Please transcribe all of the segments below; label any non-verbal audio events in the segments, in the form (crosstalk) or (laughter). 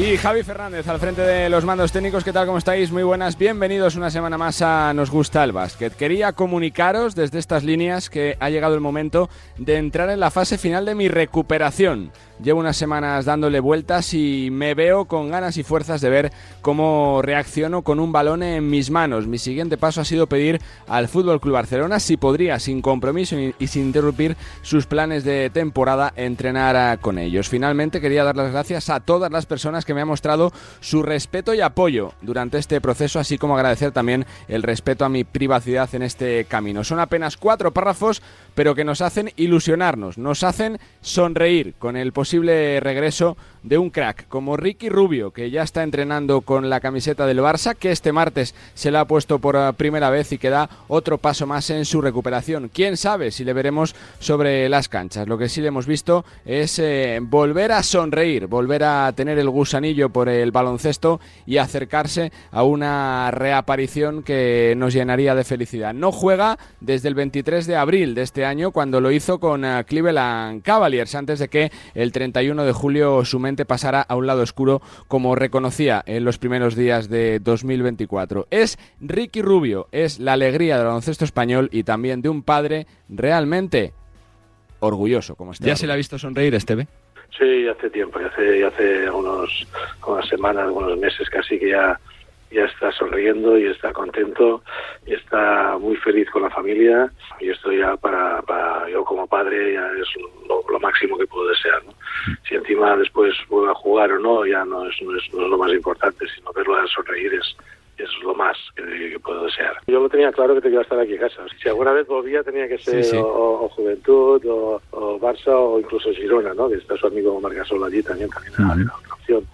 Y Javi Fernández al frente de los mandos técnicos, ¿qué tal? ¿Cómo estáis? Muy buenas, bienvenidos una semana más a Nos Gusta el Básquet. Quería comunicaros desde estas líneas que ha llegado el momento de entrar en la fase final de mi recuperación. Llevo unas semanas dándole vueltas y me veo con ganas y fuerzas de ver cómo reacciono con un balón en mis manos. Mi siguiente paso ha sido pedir al Fútbol Club Barcelona si podría, sin compromiso y sin interrumpir sus planes de temporada, entrenar con ellos. Finalmente quería dar las gracias a todas las personas que me han mostrado su respeto y apoyo durante este proceso, así como agradecer también el respeto a mi privacidad en este camino. Son apenas cuatro párrafos, pero que nos hacen ilusionarnos, nos hacen sonreír con el posible regreso de un crack como Ricky Rubio, que ya está entrenando con la camiseta del Barça, que este martes se la ha puesto por eh, primera vez y que da otro paso más en su recuperación. Quién sabe si le veremos sobre las canchas. Lo que sí le hemos visto es eh, volver a sonreír, volver a tener el gusanillo por el baloncesto y acercarse a una reaparición que nos llenaría de felicidad. No juega desde el 23 de abril de este año, cuando lo hizo con eh, Cleveland Cavaliers, antes de que el 31 de julio su mente pasara a un lado oscuro como reconocía en los primeros días de 2024. Es Ricky Rubio, es la alegría del baloncesto español y también de un padre realmente orgulloso como este. ¿Ya se le ha visto sonreír, Esteve? Sí, hace tiempo, hace, hace unos, unas semanas, algunos meses casi que ya ya está sonriendo y está contento y está muy feliz con la familia y esto ya para, para yo como padre ya es lo, máximo que puedo desear ¿no? si encima después vuelve a jugar o no ya no es, no es, no es lo más importante sino verlo a sonreír es es lo más que, puedo desear. Yo lo tenía claro que te iba a estar aquí en casa. Si alguna vez volvía tenía que ser O, Juventud, o, Barça, o incluso Girona, ¿no? Que está su amigo Margasol allí también, también era otra opción.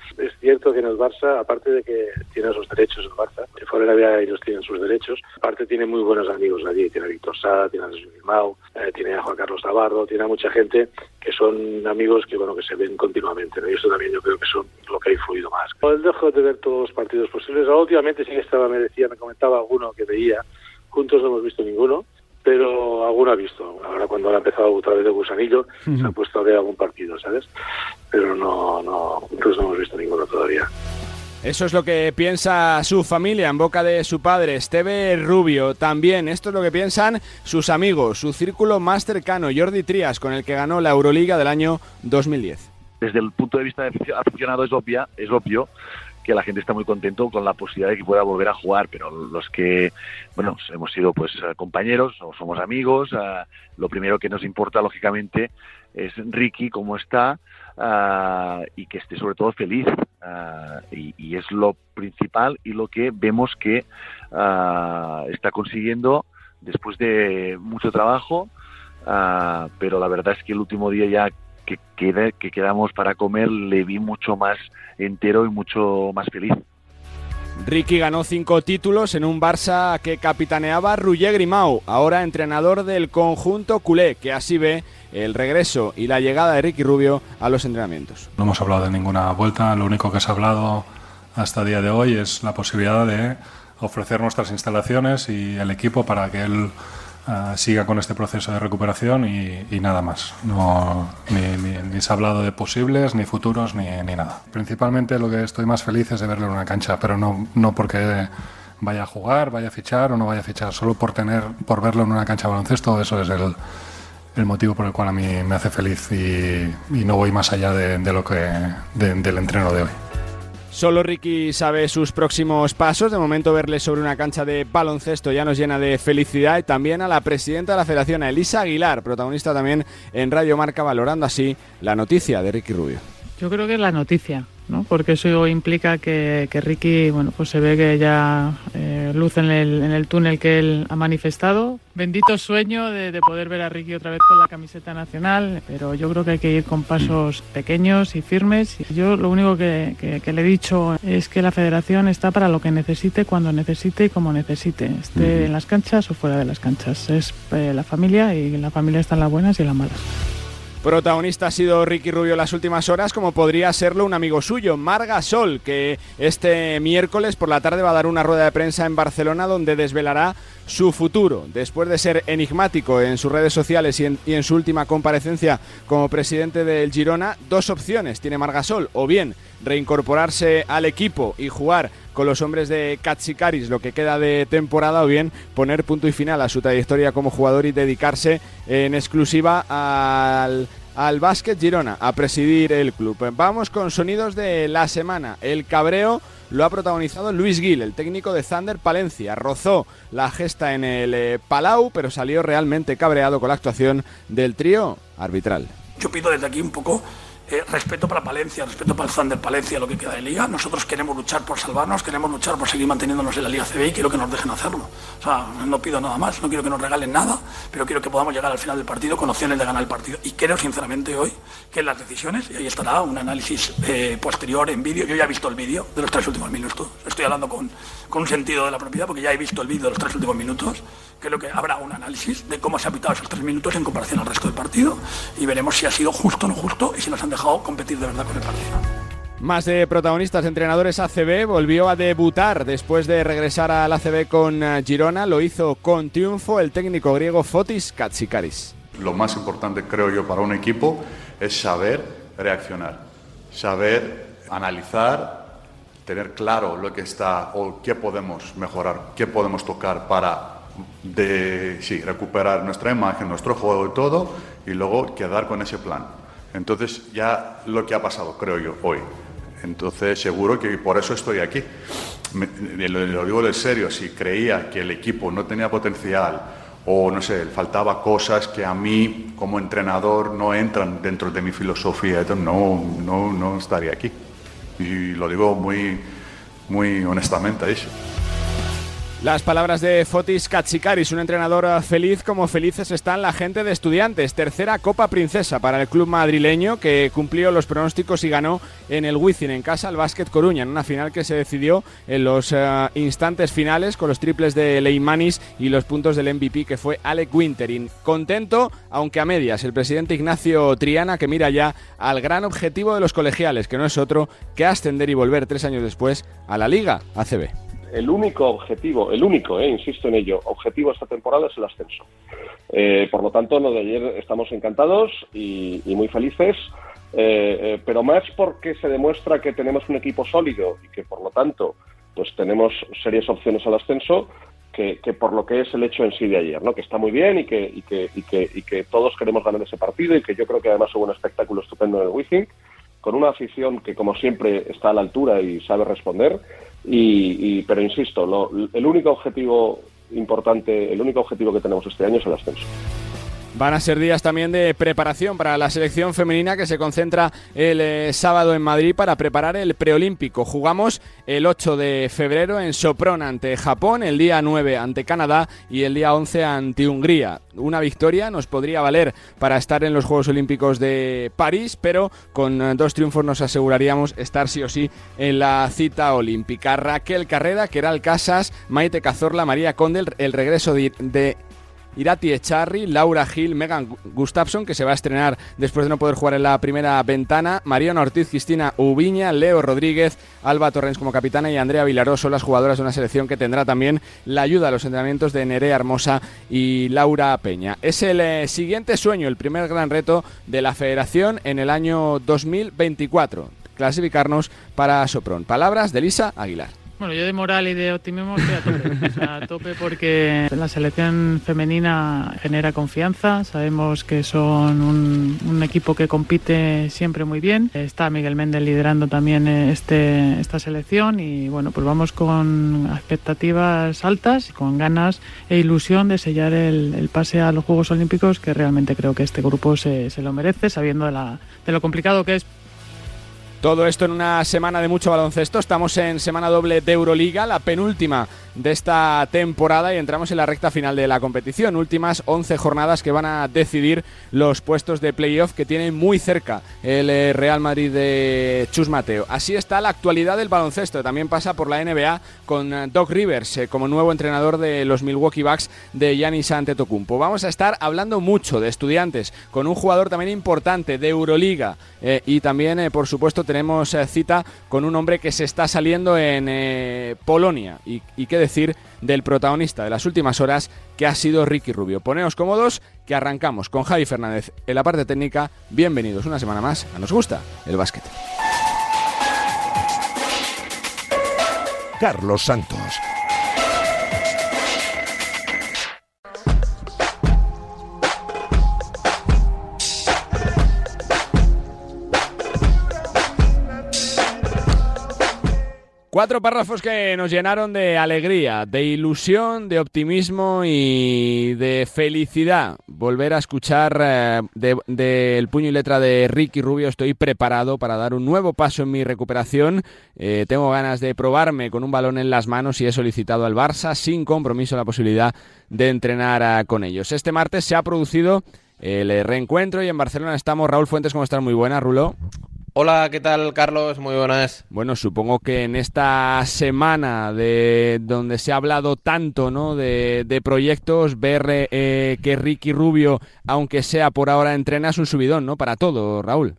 Cierto que en el Barça, aparte de que tiene sus derechos el Barça, que fuera de ellos tienen sus derechos, aparte tiene muy buenos amigos allí. Tiene a Víctor Sá, tiene a Jesús Mau, eh, tiene a Juan Carlos Navarro, tiene a mucha gente que son amigos que bueno que se ven continuamente. Y eso también yo creo que son lo que ha influido más. El dejo de ver todos los partidos posibles. Últimamente sí que estaba, me decía, me comentaba alguno que veía. Juntos no hemos visto ninguno pero alguno ha visto. Ahora cuando ha empezado otra vez el gusanillo, se ha puesto a ver algún partido, ¿sabes? Pero no, no, juntos no hemos visto ninguno todavía. Eso es lo que piensa su familia en boca de su padre, Esteve Rubio. También esto es lo que piensan sus amigos, su círculo más cercano, Jordi Trías, con el que ganó la Euroliga del año 2010. Desde el punto de vista de aficionado es, obvia, es obvio que la gente está muy contento con la posibilidad de que pueda volver a jugar, pero los que, bueno, hemos sido pues compañeros, o somos amigos, ah, lo primero que nos importa lógicamente es Ricky, cómo está, ah, y que esté sobre todo feliz. Ah, y, es lo principal y lo que vemos que está consiguiendo después de mucho trabajo, pero la verdad es que el último día ya que, que quedamos para comer le vi mucho más entero y mucho más feliz. Ricky ganó cinco títulos en un Barça que capitaneaba Roger Grimau, ahora entrenador del conjunto culé, que así ve el regreso y la llegada de Ricky Rubio a los entrenamientos. No hemos hablado de ninguna vuelta, lo único que se ha hablado hasta el día de hoy es la posibilidad de ofrecer nuestras instalaciones y el equipo para que él Ah, siga con este proceso de recuperación y, nada más. No, ni, se ha hablado de posibles, ni futuros, ni, ni, nada. Principalmente lo que estoy más feliz es de verlo en una cancha, pero no, no porque vaya a jugar, vaya a fichar o no vaya a fichar, solo por, tener, por verlo en una cancha de baloncesto, eso es el, el motivo por el cual a mí me hace feliz y, no voy más allá de, lo que, del entreno de hoy. Solo Ricky sabe sus próximos pasos. De momento verle sobre una cancha de baloncesto ya nos llena de felicidad y también a la presidenta de la federación, Elisa Aguilar, protagonista también en Radio Marca, valorando así la noticia de Ricky Rubio. Yo creo que es la noticia, ¿no? porque eso implica que, Ricky bueno, pues se ve que ya eh, luz en el, en el, túnel que él ha manifestado. Bendito sueño de, poder ver a Ricky otra vez con la camiseta nacional, pero yo creo que hay que ir con pasos pequeños y firmes. Yo lo único que, le he dicho es que la federación está para lo que necesite, cuando necesite y como necesite, esté en las canchas o fuera de las canchas. Es eh, la familia y la familia está en las buenas y en las malas. Protagonista ha sido Ricky Rubio las últimas horas, como podría serlo un amigo suyo, Marga Sol, que este miércoles por la tarde va a dar una rueda de prensa en Barcelona donde desvelará su futuro. Después de ser enigmático en sus redes sociales y en, su última comparecencia como presidente del Girona, dos opciones tiene Margasol, o bien reincorporarse al equipo y jugar con los hombres de Katsikaris lo que queda de temporada o bien poner punto y final a su trayectoria como jugador y dedicarse en exclusiva al al Básquet Girona a presidir el club. Vamos con sonidos de la semana. El cabreo lo ha protagonizado Luis Gil, el técnico de Thunder Palencia. Rozó la gesta en el eh, Palau, pero salió realmente cabreado con la actuación del trío arbitral. Yo pido desde aquí un poco eh, respeto para Palencia, respeto para el Thunder Palencia, lo que queda de liga. Nosotros queremos luchar por salvarnos, queremos luchar por seguir manteniéndonos en la Liga CB y quiero que nos dejen hacerlo. O sea, no pido nada más, no quiero que nos regalen nada, pero quiero que podamos llegar al final del partido con opciones de ganar el partido. Y creo sinceramente hoy que las decisiones, y ahí estará un análisis eh, posterior en vídeo, yo ya he visto el vídeo de los tres últimos minutos, estoy hablando con, con un sentido de la propiedad porque ya he visto el vídeo de los tres últimos minutos creo que habrá un análisis de cómo se ha pitado esos tres minutos en comparación al resto del partido y veremos si ha sido justo o no justo y si nos han dejado competir de verdad con el partido. Más de protagonistas, entrenadores ACB, volvió a debutar después de regresar al ACB con eh, Girona, lo hizo con triunfo el técnico griego Fotis Katsikaris. Lo más importante creo yo para un equipo es saber reaccionar, saber analizar, tener claro lo que está o qué podemos mejorar, qué podemos tocar para de sí, recuperar nuestra imagen, nuestro juego y todo, y luego quedar con ese plan. Entonces, ya lo que ha pasado, creo yo, hoy. Entonces, seguro que por eso estoy aquí. lo, digo de serio, si creía que el equipo no tenía potencial o, no sé, faltaba cosas que a mí, como entrenador, no entran dentro de mi filosofía, no, no, no estaría aquí. Y lo digo muy, muy honestamente, eso. Las palabras de Fotis Katsikaris, un entrenador feliz como felices están la gente de estudiantes. Tercera Copa Princesa para el club madrileño que cumplió los pronósticos y ganó en el Wizzing en casa al Básquet Coruña, en una final que se decidió en los eh, instantes finales con los triples de Leimanis y los puntos del MVP que fue Alec Winterin. Contento, aunque a medias, el presidente Ignacio Triana que mira ya al gran objetivo de los colegiales, que no es otro que ascender y volver tres años después a la Liga ACB el único objetivo, el único, eh, insisto en ello, objetivo esta temporada es el ascenso. Eh, por lo tanto, lo de ayer estamos encantados y, muy felices, eh, pero más porque se demuestra que tenemos un equipo sólido y que por lo tanto pues tenemos serias opciones al ascenso que, por lo que es el hecho en sí de ayer, ¿no? que está muy bien y que, y que, y que, y que todos queremos ganar ese partido y que yo creo que además hubo un espectáculo estupendo en el Wizzing, con una afición que como siempre está a la altura y sabe responder y, pero insisto, el único objetivo importante, el único objetivo que tenemos este año es el ascenso. Van a ser días también de preparación para la selección femenina que se concentra el eh, sábado en Madrid para preparar el preolímpico. Jugamos el 8 de febrero en Sopron ante Japón, el día 9 ante Canadá y el día 11 ante Hungría. Una victoria nos podría valer para estar en los Juegos Olímpicos de París, pero con eh, dos triunfos nos aseguraríamos estar sí o sí en la cita olímpica. Raquel Carrera, Keral Casas, Maite Cazorla, María Condel, el regreso de Irati Echarri, Laura Gil, Megan Gustafson, que se va a estrenar después de no poder jugar en la primera ventana, Mariana Ortiz, Cristina Ubiña, Leo Rodríguez, Alba Torrens como capitana y Andrea Vilaró son las jugadoras de una selección que tendrá también la ayuda a los entrenamientos de Nerea Hermosa y Laura Peña. Es el eh, siguiente sueño, el primer gran reto de la federación en el año 2024, clasificarnos para Sopron. Palabras de Lisa Aguilar. Bueno, yo de moral y de optimismo estoy a tope, a tope porque la selección femenina genera confianza, sabemos que son un, equipo que compite siempre muy bien, está Miguel Méndez liderando también este, esta selección y bueno, pues vamos con expectativas altas, con ganas e ilusión de sellar el, pase a los Juegos Olímpicos que realmente creo que este grupo se, se lo merece, sabiendo de, la, de lo complicado que es todo esto en una semana de mucho baloncesto. Estamos en semana doble de Euroliga, la penúltima de esta temporada y entramos en la recta final de la competición. Últimas 11 jornadas que van a decidir los puestos de playoff que tienen muy cerca el eh, Real Madrid de Chus Mateo. Así está la actualidad del baloncesto. También pasa por la NBA con eh, Doc Rivers eh, como nuevo entrenador de los Milwaukee Bucks de Giannis Antetokounmpo. Vamos a estar hablando mucho de estudiantes con un jugador también importante de Euroliga y también, por supuesto, tenemos cita con un hombre que se está saliendo en Polonia y, y que decir del protagonista de las últimas horas, que ha sido Ricky Rubio. Poneos cómodos, que arrancamos con Javi Fernández en la parte técnica. Bienvenidos una semana más a Nos Gusta el Básquet. Carlos Santos. Cuatro párrafos que nos llenaron de alegría, de ilusión, de optimismo y de felicidad. Volver a escuchar eh, del puño y letra de Ricky Rubio. Estoy preparado para dar un nuevo paso en mi recuperación. Eh, tengo ganas de probarme con un balón en las manos y he solicitado al Barça sin compromiso la posibilidad de entrenar eh, con ellos. Este martes se ha producido el reencuentro y en Barcelona estamos. Raúl Fuentes, ¿cómo estás? Muy buena, Rulo. Hola, ¿qué tal Carlos? Muy buenas. Bueno, supongo que en esta semana de donde se ha hablado tanto ¿no? de, proyectos, ver eh, que Ricky Rubio, aunque sea por ahora, entrena es un subidón, ¿no? Para todo, Raúl.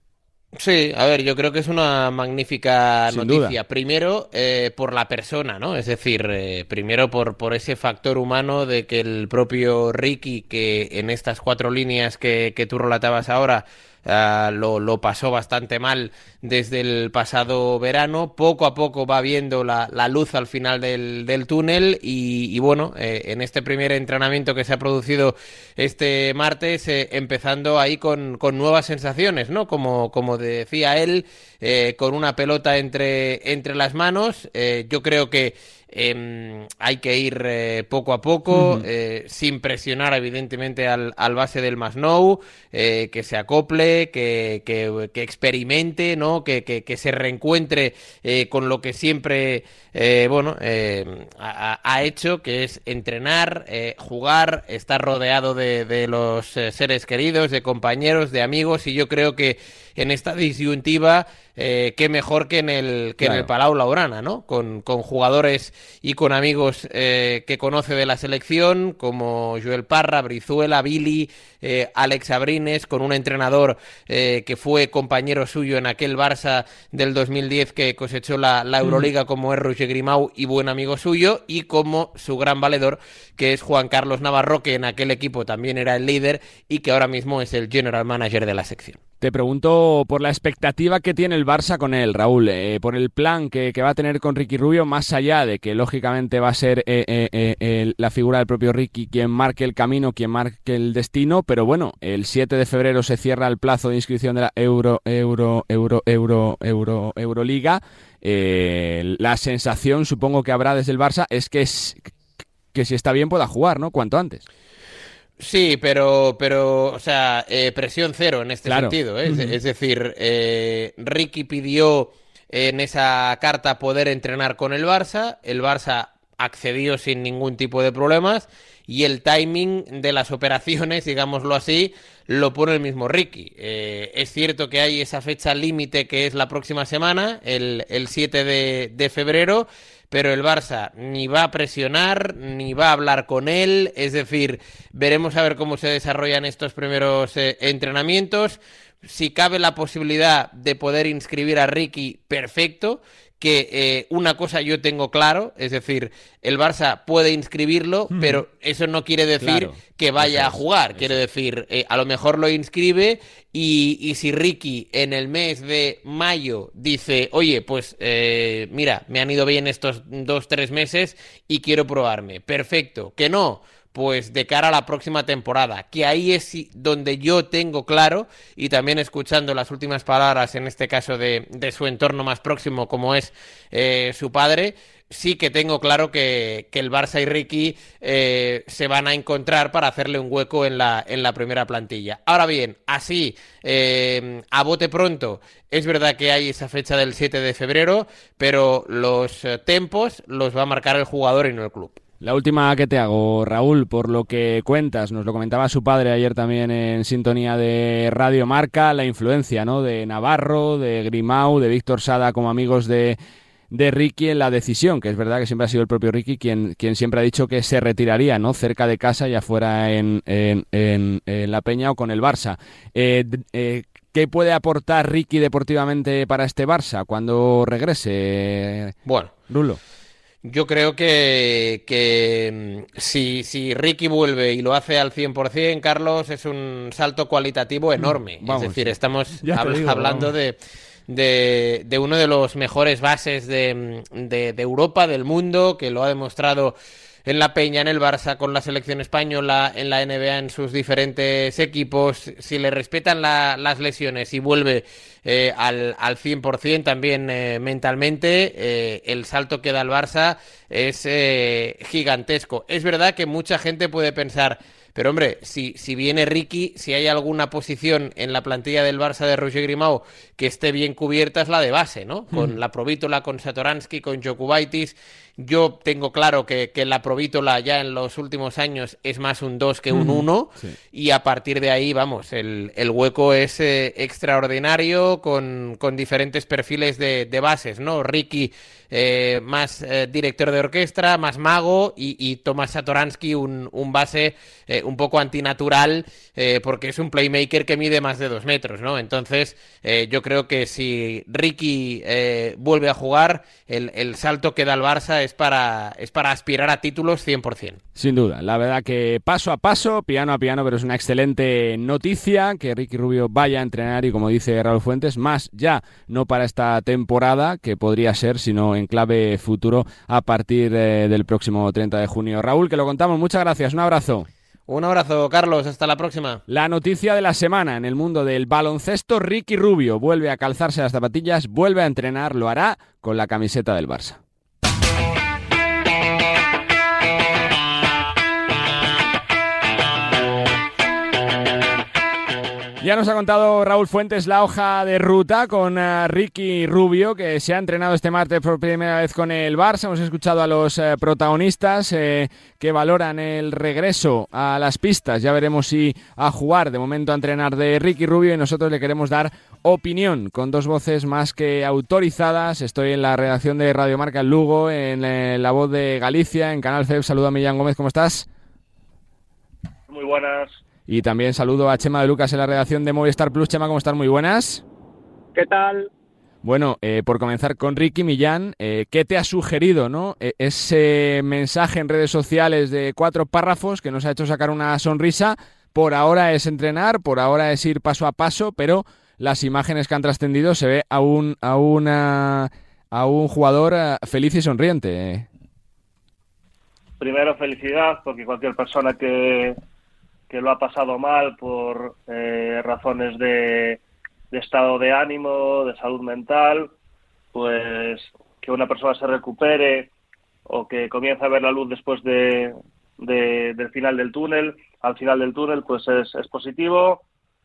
Sí, a ver, yo creo que es una magnífica noticia. Primero, eh, por la persona, ¿no? Es decir, eh, primero por, por ese factor humano de que el propio Ricky, que en estas cuatro líneas que, que tú relatabas ahora, Ah, lo, lo, pasó bastante mal desde el pasado verano. Poco a poco va viendo la, luz al final del, túnel y, bueno, eh, en este primer entrenamiento que se ha producido este martes, eh, empezando ahí con, con, nuevas sensaciones, ¿no? Como, como decía él, eh, con una pelota entre, entre las manos. yo creo que Em, hay que ir eh, poco a poco, eh, sin presionar evidentemente al, al base del Masnou, eh, que se acople, que, que, que experimente, ¿no? que, que se reencuentre con lo que siempre bueno, ha, ha, hecho, que es entrenar, jugar, estar rodeado de, de los seres queridos, de compañeros, de amigos, y yo creo que en esta disyuntiva, eh, qué mejor que en el, que en el Palau Laurana, ¿no? Con, con jugadores y con amigos eh, que conoce de la selección, como Joel Parra, Brizuela, Billy, eh, Alex Abrines, con un entrenador eh, que fue compañero suyo en aquel Barça del 2010 que cosechó la, la Euroliga como es Roger Grimau y buen amigo suyo, y como su gran valedor, que es Juan Carlos Navarro, que en aquel equipo también era el líder y que ahora mismo es el general manager de la sección. Te pregunto por la expectativa que tiene el Barça con él, Raúl, eh, por el plan que, que, va a tener con Ricky Rubio, más allá de que lógicamente va a ser eh, eh, eh la figura del propio Ricky quien marque el camino, quien marque el destino, pero bueno, el 7 de febrero se cierra el plazo de inscripción de la Euro, Euro, Euro, Euro, Euro, Euroliga. la sensación, supongo que habrá desde el Barça, es que, es que si está bien pueda jugar, ¿no? Cuanto antes. Sí, pero, pero, o sea, eh, presión cero en este sentido. ¿eh? Es, decir, eh, Ricky pidió en esa carta poder entrenar con el Barça, el Barça accedió sin ningún tipo de problemas y el timing de las operaciones, digámoslo así, lo pone el mismo Ricky. es cierto que hay esa fecha límite que es la próxima semana, el, el 7 de, de febrero pero el Barça ni va a presionar, ni va a hablar con él, es decir, veremos a ver cómo se desarrollan estos primeros eh, entrenamientos. Si cabe la posibilidad de poder inscribir a Ricky, perfecto que eh, una cosa yo tengo claro, es decir, el Barça puede inscribirlo, pero eso no quiere decir que vaya a jugar, quiere decir, eh, a lo mejor lo inscribe y, y, si Ricky en el mes de mayo dice, oye, pues eh, mira, me han ido bien estos dos, tres meses y quiero probarme, perfecto, que no pues de cara a la próxima temporada, que ahí es donde yo tengo claro, y también escuchando las últimas palabras, en este caso de, su entorno más próximo, como es eh, su padre, sí que tengo claro que, el Barça y Ricky eh, se van a encontrar para hacerle un hueco en la, en la primera plantilla. Ahora bien, así, eh, a bote pronto, es verdad que hay esa fecha del 7 de febrero, pero los tempos los va a marcar el jugador y no el club. La última que te hago, Raúl, por lo que cuentas, nos lo comentaba su padre ayer también en sintonía de Radio Marca, la influencia ¿no? de Navarro, de Grimau, de Víctor Sada como amigos de, de Ricky en la decisión, que es verdad que siempre ha sido el propio Ricky quien, quien siempre ha dicho que se retiraría ¿no? cerca de casa, ya fuera en, en, en, La Peña o con el Barça. Eh, eh, ¿Qué puede aportar Ricky deportivamente para este Barça cuando regrese? Bueno, Rulo. Yo creo que, que mm, si, si, Ricky vuelve y lo hace al 100%, Carlos, es un salto cualitativo enorme. es decir, estamos hablando de, de, de, uno de los mejores bases de, de, de Europa, del mundo, que lo ha demostrado en la Peña, en el Barça, con la selección española, en la NBA, en sus diferentes equipos, si le respetan las lesiones y vuelve eh, al, al 100% también eh, mentalmente, eh, el salto que da el Barça es gigantesco. Es verdad que mucha gente puede pensar, pero hombre, si, si viene Ricky, si hay alguna posición en la plantilla del Barça de Roger Grimao que esté bien cubierta, es la de base, ¿no? Con hmm. la Provítola, con Satoransky, con Jokubaitis yo tengo claro que, la Provítola ya en los últimos años es más un 2 que un 1 y a partir de ahí, vamos, el, hueco es eh, extraordinario con, diferentes perfiles de, de bases, ¿no? Ricky eh, más eh, director de orquesta, más mago, y, y Tomás Satoransky, un, un base eh, un poco antinatural, porque es un playmaker que mide más de dos metros, ¿no? Entonces, yo creo que si Ricky vuelve a jugar, el, el, salto que da el Barça es para, es para aspirar a títulos 100%. Sin duda, la verdad que paso a paso, piano a piano, pero es una excelente noticia que Ricky Rubio vaya a entrenar y como dice Raúl Fuentes, más ya no para esta temporada, que podría ser, sino en clave futuro a partir eh, del próximo 30 de junio. Raúl, que lo contamos, muchas gracias, un abrazo. Un abrazo, Carlos. Hasta la próxima. La noticia de la semana en el mundo del baloncesto, Ricky Rubio vuelve a calzarse las zapatillas, vuelve a entrenar, lo hará con la camiseta del Barça. Ya nos ha contado Raúl Fuentes la hoja de ruta con eh, Ricky Rubio, que se ha entrenado este martes por primera vez con el Barça. Hemos escuchado a los eh, protagonistas eh, que valoran el regreso a las pistas. Ya veremos si a jugar, de momento a entrenar de Ricky Rubio, y nosotros le queremos dar opinión con dos voces más que autorizadas. Estoy en la redacción de Radio Marca Lugo, en la voz de Galicia, en Canal FEB. Saludo a Millán Gómez, ¿cómo estás? Muy buenas. Y también saludo a Chema de Lucas en la redacción de Movistar Plus. Chema, ¿cómo estás? Muy buenas. ¿Qué tal? Bueno, eh, por comenzar con Ricky Millán, eh, ¿qué te ha sugerido no? E, ese mensaje en redes sociales de cuatro párrafos que nos ha hecho sacar una sonrisa? Por ahora es entrenar, por ahora es ir paso a paso, pero las imágenes que han trascendido se ve a un, a una, a un jugador eh, feliz y sonriente. Primero, felicidad, porque cualquier persona que, que lo ha pasado mal por eh, razones de, estado de ánimo, de salud mental, pues que una persona se recupere o que comience a ver la luz después de, del final del túnel, al final del túnel, pues es, es positivo.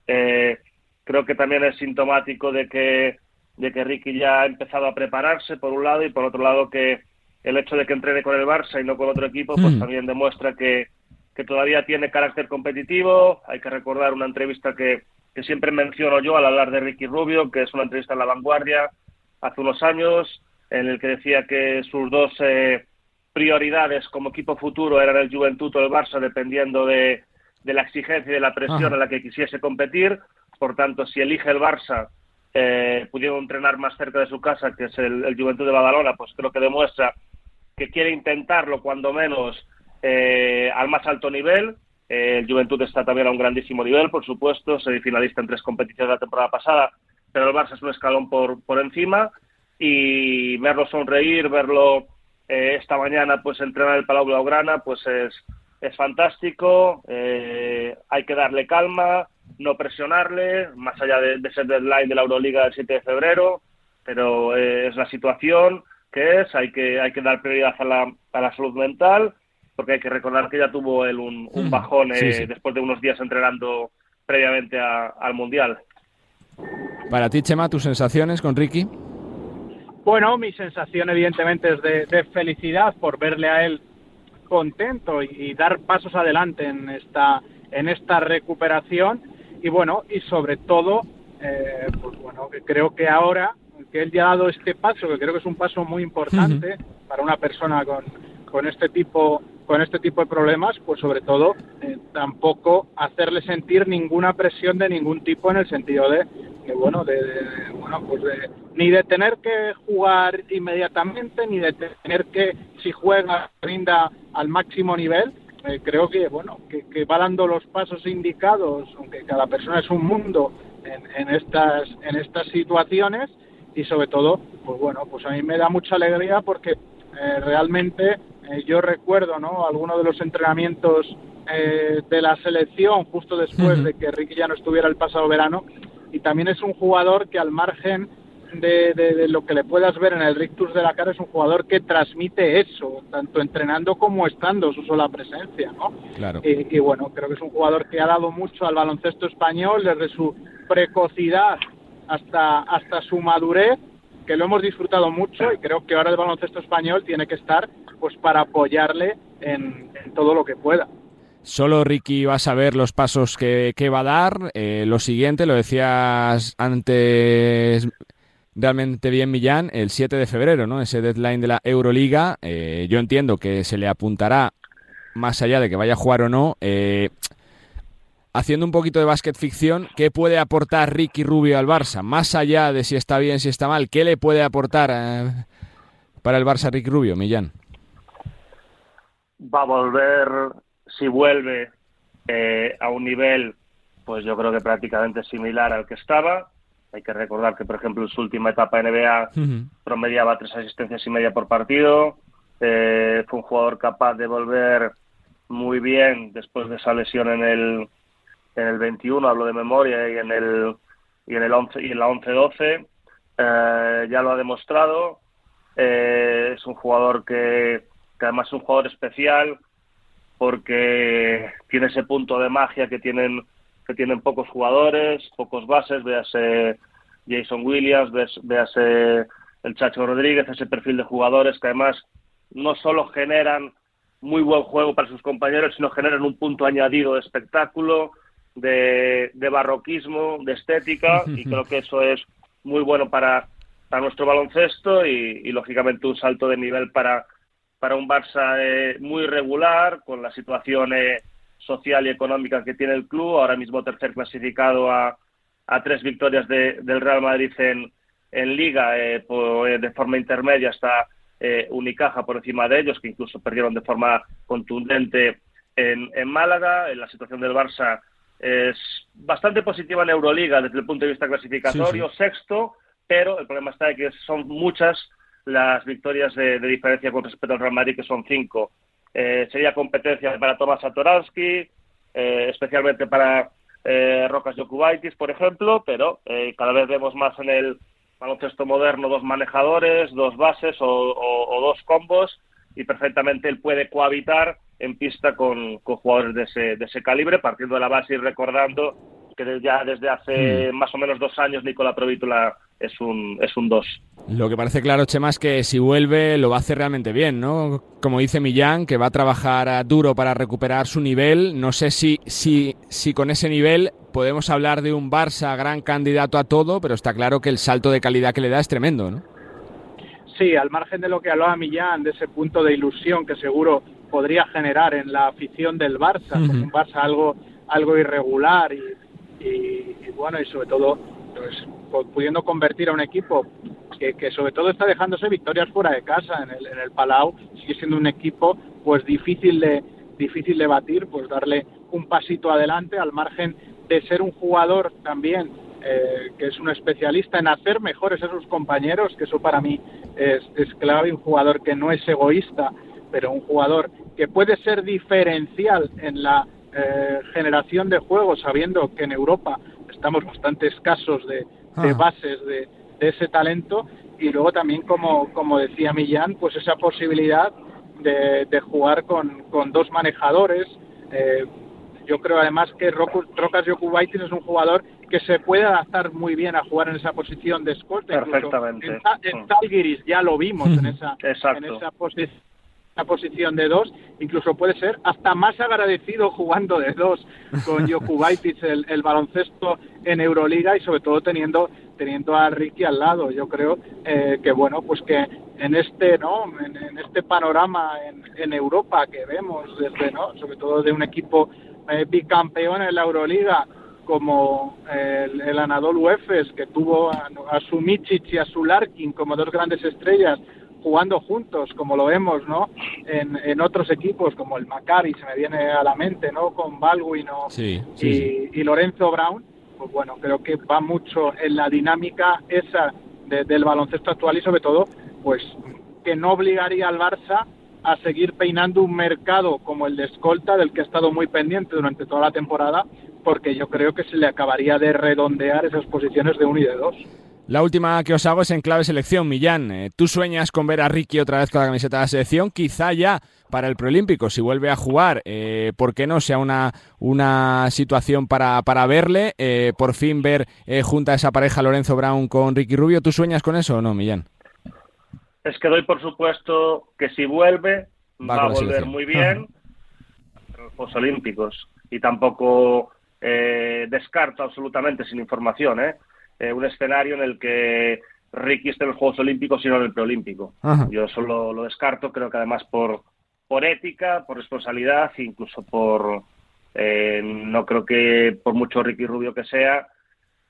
Eh, creo que también es sintomático de que, de que Ricky ya ha empezado a prepararse, por un lado, y por otro lado que el hecho de que entrene con el Barça y no con otro equipo, pues mm. también demuestra que, que todavía tiene carácter competitivo. Hay que recordar una entrevista que, que siempre menciono yo al hablar de Ricky Rubio, que es una entrevista en La Vanguardia hace unos años, en el que decía que sus dos eh, prioridades como equipo futuro eran el Juventud o el Barça, dependiendo de, de la exigencia y de la presión a la que quisiese competir. Por tanto, si elige el Barça, eh, pudiendo entrenar más cerca de su casa, que es el, el Juventud de Badalona, pues creo que demuestra que quiere intentarlo, cuando menos, eh, al más alto nivel. Eh, el Juventud está también a un grandísimo nivel, por supuesto, semifinalista en tres competiciones la temporada pasada, pero el Barça es un escalón por, por encima. Y verlo sonreír, verlo eh, esta mañana pues entrenar el Palau Blaugrana, pues es, es fantástico, hay que darle calma, no presionarle, más allá de, de ese deadline de la Euroliga del 7 de febrero, pero es la situación, que es, hay que, hay que dar prioridad a la, a la salud mental, porque hay que recordar que ya tuvo él un, un bajón eh, después de unos días entrenando previamente al Mundial. Para ti, Chema, tus sensaciones con Ricky. Bueno, mi sensación evidentemente es de, felicidad por verle a él contento y, dar pasos adelante en esta en esta recuperación y bueno y sobre todo eh, pues bueno que creo que ahora que él ya ha dado este paso que creo que es un paso muy importante para una persona con, con este tipo con este tipo de problemas, pues sobre todo eh, tampoco hacerle sentir ninguna presión de ningún tipo en el sentido de que bueno, de, bueno, pues ni de tener que jugar inmediatamente, ni de tener que si juega rinda al máximo nivel. Eh, creo que bueno, que, va dando los pasos indicados, aunque cada persona es un mundo en, en estas en estas situaciones y sobre todo, pues bueno, pues a mí me da mucha alegría porque eh, realmente eh, yo recuerdo ¿no? algunos de los entrenamientos eh, de la selección justo después de que Ricky ya no estuviera el pasado verano y también es un jugador que al margen de, lo que le puedas ver en el Rictus de la cara es un jugador que transmite eso, tanto entrenando como estando su sola presencia, ¿no? Claro. Y, y, bueno, creo que es un jugador que ha dado mucho al baloncesto español desde su precocidad hasta, hasta su madurez que lo hemos disfrutado mucho y creo que ahora el baloncesto español tiene que estar pues para apoyarle en, todo lo que pueda. Solo Ricky va a saber los pasos que, va a dar. Eh, lo siguiente, lo decías antes realmente bien Millán, el 7 de febrero, ¿no? Ese deadline de la Euroliga. Eh, yo entiendo que se le apuntará más allá de que vaya a jugar o no. Eh, haciendo un poquito de básquet ficción, ¿qué puede aportar Ricky Rubio al Barça? Más allá de si está bien, si está mal, ¿qué le puede aportar eh, para el Barça Ricky Rubio, Millán? Va a volver, si vuelve, eh, a un nivel, pues yo creo que prácticamente similar al que estaba. Hay que recordar que, por ejemplo, en su última etapa en NBA promediaba tres asistencias y media por partido. Eh, fue un jugador capaz de volver muy bien después de esa lesión en el, en el 21 hablo de memoria y en el y en el 11 y en la 11-12 eh, ya lo ha demostrado. Eh, es un jugador que, que, además es un jugador especial porque tiene ese punto de magia que tienen que tienen pocos jugadores pocos bases. Véase Jason Williams véase el Chacho Rodríguez ese perfil de jugadores que además no solo generan muy buen juego para sus compañeros sino generan un punto añadido de espectáculo de, barroquismo, de estética, (laughs) y creo que eso es muy bueno para, para nuestro baloncesto y, lógicamente un salto de nivel para, para un Barça eh, muy regular, con la situación eh, social y económica que tiene el club, ahora mismo tercer clasificado a, a tres victorias del Real Madrid en, en Liga, eh, de forma intermedia está Unicaja por encima de ellos, que incluso perdieron de forma contundente en, en Málaga, en la situación del Barça es bastante positiva en Euroliga desde el punto de vista clasificatorio, sexto, pero el problema está en que son muchas las victorias de, diferencia con respecto al Real Madrid, que son cinco. Eh, sería competencia para Tomás Satoransky, eh, especialmente para eh, Rocas Jokubaitis, por ejemplo, pero eh, cada vez vemos más en el baloncesto moderno dos manejadores, dos bases o dos combos y perfectamente él puede cohabitar en pista con, jugadores de ese, de ese calibre, partiendo de la base y recordando que ya desde hace mm. más o menos dos años Nicola Provítula es un es un dos. Lo que parece claro, Chema, es que si vuelve lo va a hacer realmente bien, ¿no? Como dice Millán, que va a trabajar duro para recuperar su nivel. No sé si, si, si con ese nivel podemos hablar de un Barça gran candidato a todo, pero está claro que el salto de calidad que le da es tremendo, ¿no? Sí, al margen de lo que hablaba Millán, de ese punto de ilusión que seguro podría generar en la afición del Barça, un Barça algo, algo irregular y, bueno, y sobre todo pues, pudiendo convertir a un equipo que, que, sobre todo está dejándose victorias fuera de casa en el, en el Palau, sigue siendo un equipo pues difícil de difícil de batir, pues darle un pasito adelante al margen de ser un jugador también eh, que es un especialista en hacer mejores a sus compañeros, que eso para mí es, es clave, un jugador que no es egoísta, pero un jugador que puede ser diferencial en la eh, generación de juegos, sabiendo que en Europa estamos bastante escasos de, bases de, ese talento y luego también, como, como decía Millán, pues esa posibilidad de, de jugar con, con dos manejadores. Eh, yo creo además que Rocas Jokubaitis es un jugador que se puede adaptar muy bien a jugar en esa posición de escolta. Perfectamente. En, en ya lo vimos en esa, en esa posición la posición de dos, incluso puede ser hasta más agradecido jugando de dos con (laughs) Jokubaitis el, el baloncesto en Euroliga y sobre todo teniendo teniendo a Ricky al lado. Yo creo eh, que bueno, pues que en este no, en, este panorama en, en, Europa que vemos desde no, sobre todo de un equipo eh, bicampeón en la Euroliga como el, el Anadolu Efes que tuvo a, a su Michic y a su Larkin como dos grandes estrellas jugando juntos, como lo vemos, ¿no? En, en otros equipos, como el Maccabi, se me viene a la mente, ¿no? Con Baldwin y, Lorenzo Brown, pues bueno, creo que va mucho en la dinámica esa del baloncesto actual y sobre todo, pues que no obligaría al Barça a seguir peinando un mercado como el de escolta, del que ha estado muy pendiente durante toda la temporada, porque yo creo que se le acabaría de redondear esas posiciones de uno y de dos. La última que os hago es en clave selección, Millán. Eh, ¿Tú sueñas con ver a Ricky otra vez con la camiseta de la selección? Quizá ya para el preolímpico, si vuelve a jugar, eh, ¿por qué no sea una, una situación para, para verle? Eh, por fin ver eh, junta a esa pareja Lorenzo Brown con Ricky Rubio. ¿Tú sueñas con eso o no, Millán? Es que doy por supuesto que si vuelve va, a volver muy bien (laughs) en los Juegos Olímpicos y tampoco descarto absolutamente sin información, ¿eh? Eh, un escenario en el que Ricky esté en los Juegos Olímpicos y no en el preolímpico. Yo solo lo descarto, creo que además por, por ética, por responsabilidad, incluso por... Eh, no creo que por mucho Ricky Rubio que sea,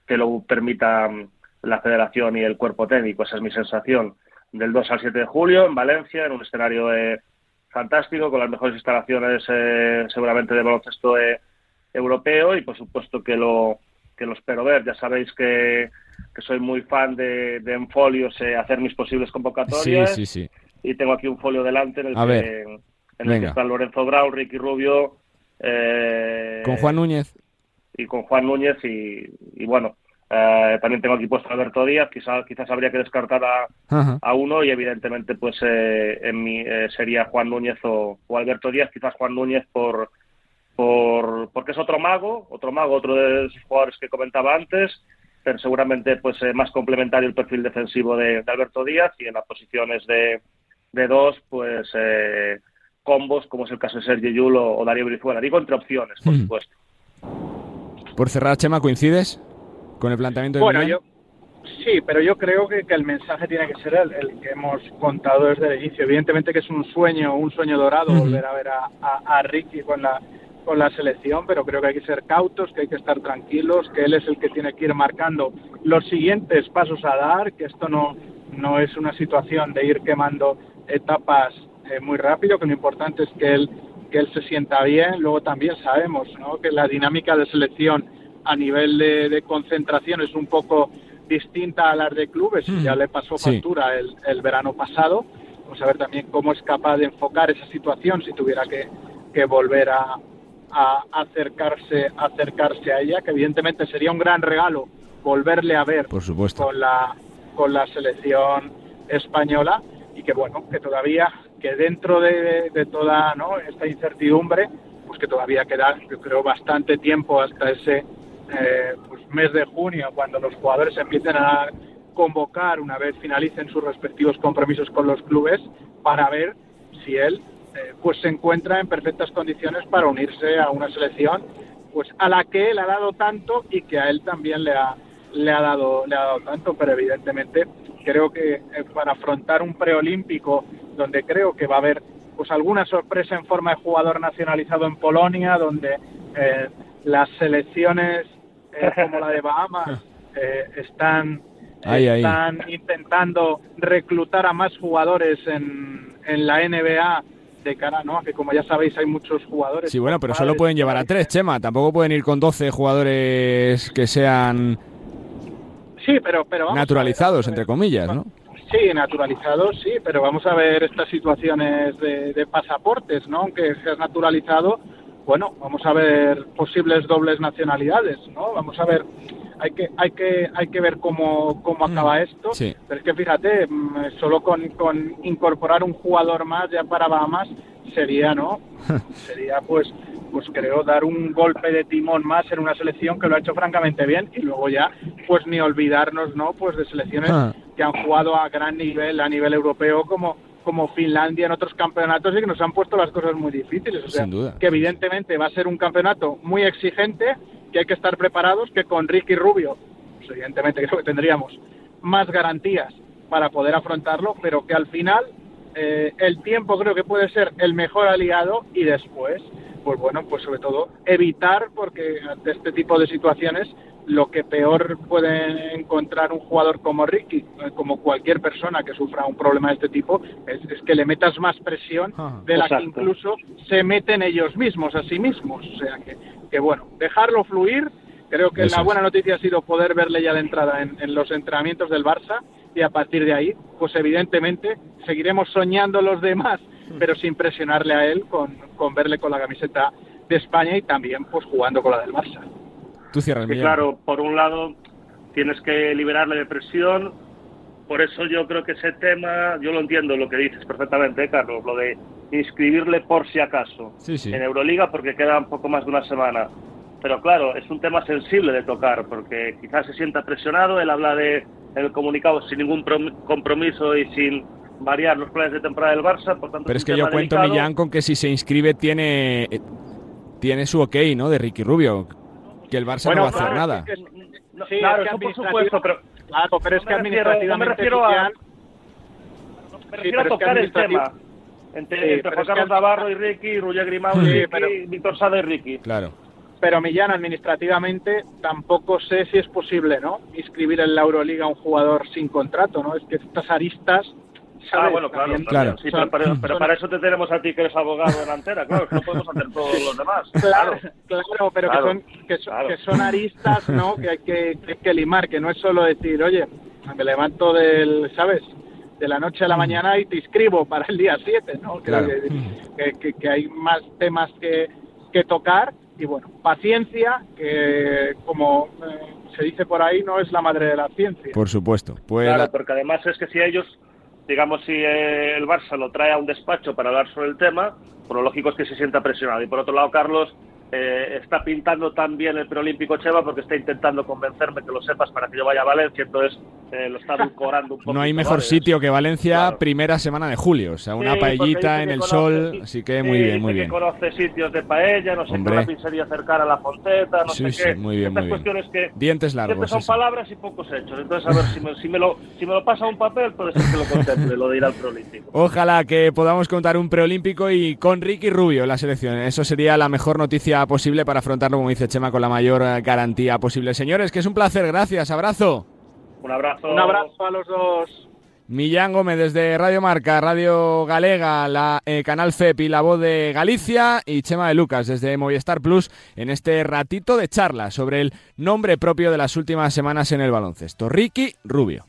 que lo permita mm, la federación y el cuerpo técnico. Esa es mi sensación. Del 2 al 7 de julio en Valencia, en un escenario eh, fantástico, con las mejores instalaciones seguramente de baloncesto europeo y por supuesto que lo que lo espero ver. Ya sabéis que, soy muy fan de, en folios eh, hacer mis posibles convocatorias. Sí, sí, sí. Y tengo aquí un folio delante en el, que, en el que está Lorenzo Brown, Ricky Rubio. Eh, con Juan Núñez. Y con Juan Núñez y, bueno, eh, también tengo aquí puesto a Alberto Díaz, quizás, quizás habría que descartar a, a uno y evidentemente pues en mi, sería Juan Núñez o, o, Alberto Díaz, quizás Juan Núñez por, por, porque es otro mago, otro mago, otro de esos jugadores que comentaba antes, pero seguramente pues eh, más complementario el perfil defensivo de, Alberto Díaz y en las posiciones de, de dos, pues eh, combos, como es el caso de Sergio Yul o, Darío Brizuela. Digo entre opciones, por hmm. supuesto. Por cerrar, Chema, ¿coincides con el planteamiento de Bueno, yo sí, pero yo creo que, el mensaje tiene que ser el, que hemos contado desde el inicio. Evidentemente que es un sueño, un sueño dorado volver a ver a, a Ricky con la con la selección, pero creo que hay que ser cautos, que hay que estar tranquilos, que él es el que tiene que ir marcando los siguientes pasos a dar, que esto no, no es una situación de ir quemando etapas eh, muy rápido, que lo importante es que él, que él se sienta bien. Luego también sabemos ¿no? que la dinámica de selección a nivel de, concentración es un poco distinta a las de clubes, mm. ya le pasó factura el, el verano pasado. Vamos a ver también cómo es capaz de enfocar esa situación si tuviera que, que volver a, a acercarse, acercarse a ella, que evidentemente sería un gran regalo volverle a ver Por supuesto. con la con la selección española y que bueno que todavía que dentro de, toda ¿no? esta incertidumbre pues que todavía queda yo creo bastante tiempo hasta ese eh, pues mes de junio cuando los jugadores empiecen a convocar una vez finalicen sus respectivos compromisos con los clubes para ver si él pues se encuentra en perfectas condiciones para unirse a una selección pues a la que él ha dado tanto y que a él también le ha le ha dado le ha dado tanto. Pero evidentemente creo que eh, para afrontar un preolímpico donde creo que va a haber pues alguna sorpresa en forma de jugador nacionalizado en Polonia donde eh, las selecciones como la de Bahamas (laughs) están están intentando reclutar a más jugadores en, en la NBA de cara ¿no? a que como ya sabéis hay muchos jugadores. Sí, bueno, pero solo pueden llevar a tres, Chema. Tampoco pueden ir con 12 jugadores que sean sí, pero, pero naturalizados, entre comillas, ¿no? Sí, naturalizados, sí, pero vamos a ver estas situaciones de, pasaportes, ¿no? Aunque seas naturalizado, bueno, vamos a ver posibles dobles nacionalidades, ¿no? Vamos a ver hay que, hay que, hay que ver cómo, cómo acaba Mm. esto. Pero es que fíjate, mm, solo con, con incorporar un jugador más ya para Bahamas sería, ¿no? (laughs) sería pues pues creo dar un golpe de timón más en una selección que lo ha hecho francamente bien y luego ya pues ni olvidarnos no pues de selecciones Ah. que han jugado a gran nivel a nivel europeo como como Finlandia en otros campeonatos y que nos han puesto las cosas muy difíciles o sea Sin duda. que evidentemente va a ser un campeonato muy exigente que hay que estar preparados que con Ricky Rubio. Pues evidentemente (laughs) creo que tendríamos más garantías para poder afrontarlo pero que al final eh, el tiempo creo que puede ser el mejor aliado y después, pues bueno, pues sobre todo evitar, porque ante este tipo de situaciones lo que peor puede encontrar un jugador como Ricky, como cualquier persona que sufra un problema de este tipo, es, es que le metas más presión de la que incluso se meten ellos mismos, a sí mismos. O sea que, que bueno, dejarlo fluir. Creo que Eso la es. buena noticia ha sido poder verle ya de entrada en, en los entrenamientos del Barça y a partir de ahí, pues evidentemente seguiremos soñando los demás, pero sin presionarle a él con, con verle con la camiseta de España y también pues jugando con la del Barça. Tú cierras, claro, por un lado tienes que liberarle de presión, por eso yo creo que ese tema, yo lo entiendo lo que dices perfectamente, ¿eh, Carlos, lo de inscribirle por si acaso Sí, sí. en Euroliga porque queda un poco más de una semana. Pero claro, es un tema sensible de tocar porque quizás se sienta presionado, él habla de en el comunicado sin ningún prom- compromiso y sin variar los planes de temporada del Barça, por tanto Pero es que yo cuento. Millán, con que si se inscribe tiene, tiene su ok, ¿no? De Ricky Rubio. Que el Barça no va a hacer claro, nada. es que- no, Sí, claro, es que eso por supuesto, pero Claro, pero es no que no me administrativamente refiero a- me refiero a tocar el tema entre, Sí, entre Juan es que Carlos Navarro y Ricky, Ruller Grimau y Sí, Ricky, pero- Víctor Sada y Ricky. Claro. pero Millán administrativamente tampoco sé si es posible, ¿no? Inscribir en la Euroliga a un jugador sin contrato, ¿no? Es que estas aristas Ah, ¿sabes? bueno, claro, También claro. Sí, pero, pero son- para eso te tenemos a ti que eres abogado de la antera, claro, que no podemos hacer todos los demás. Claro, claro, pero Claro, que, son, que, son, claro. que son aristas, ¿no? que hay que, que que limar, que no es solo decir, oye, me levanto del, ¿sabes? De la noche a la mañana y te inscribo para el día 7, ¿no? Claro. que, que- que- que hay más temas que, que tocar y bueno, paciencia, que como eh, se dice por ahí, no es la madre de la ciencia. Por supuesto. Pues Claro, la- porque además es que si ellos, digamos, si eh, el Barça lo trae a un despacho para hablar sobre el tema, por lo lógico es que se sienta presionado. Y por otro lado, Carlos eh, está pintando tan bien el preolímpico Cheva porque está intentando convencerme que lo sepas para que yo vaya a Valencia, entonces eh, lo está edulcorando un poco. (laughs) no hay mejor sitio que Valencia Claro. primera semana de julio. O sea, una Sí, paellita en que el conoce- sol. Así que muy Sí, bien, muy que bien. conoce sitios de paella, no sé Hombre. qué, una pizzería cercana a la Fonteta, no Sí, sé sí, qué. muy bien, Estas muy bien. cuestiones que Dientes siempre largos. son eso. palabras y pocos hechos. Entonces, a ver, si me, si me lo, si me lo pasa un papel, puede ser que lo contemple, lo de ir al preolímpico. Ojalá que podamos contar un preolímpico y con Ricky Rubio en la selección. Eso sería la mejor noticia posible para afrontarlo, como dice Chema, con la mayor eh, garantía posible. Señores, que es un placer. Gracias. Abrazo. Un abrazo. Un abrazo a los dos. Millán Gómez desde Radio Marca, Radio Galega, la eh, Canal FEP y la Voz de Galicia y Chema de Lucas desde Movistar Plus en este ratito de charla sobre el nombre propio de las últimas semanas en el baloncesto, Ricky Rubio.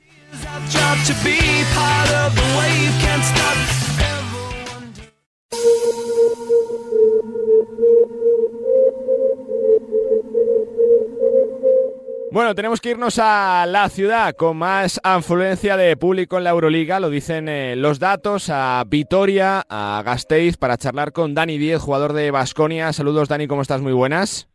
Bueno, tenemos que irnos a la ciudad con más afluencia de público en la Euroliga, lo dicen eh, los datos, a Vitoria, a Gasteiz, para charlar con Dani Diez, jugador de Basconia. Saludos, Dani, ¿cómo estás? Muy buenas.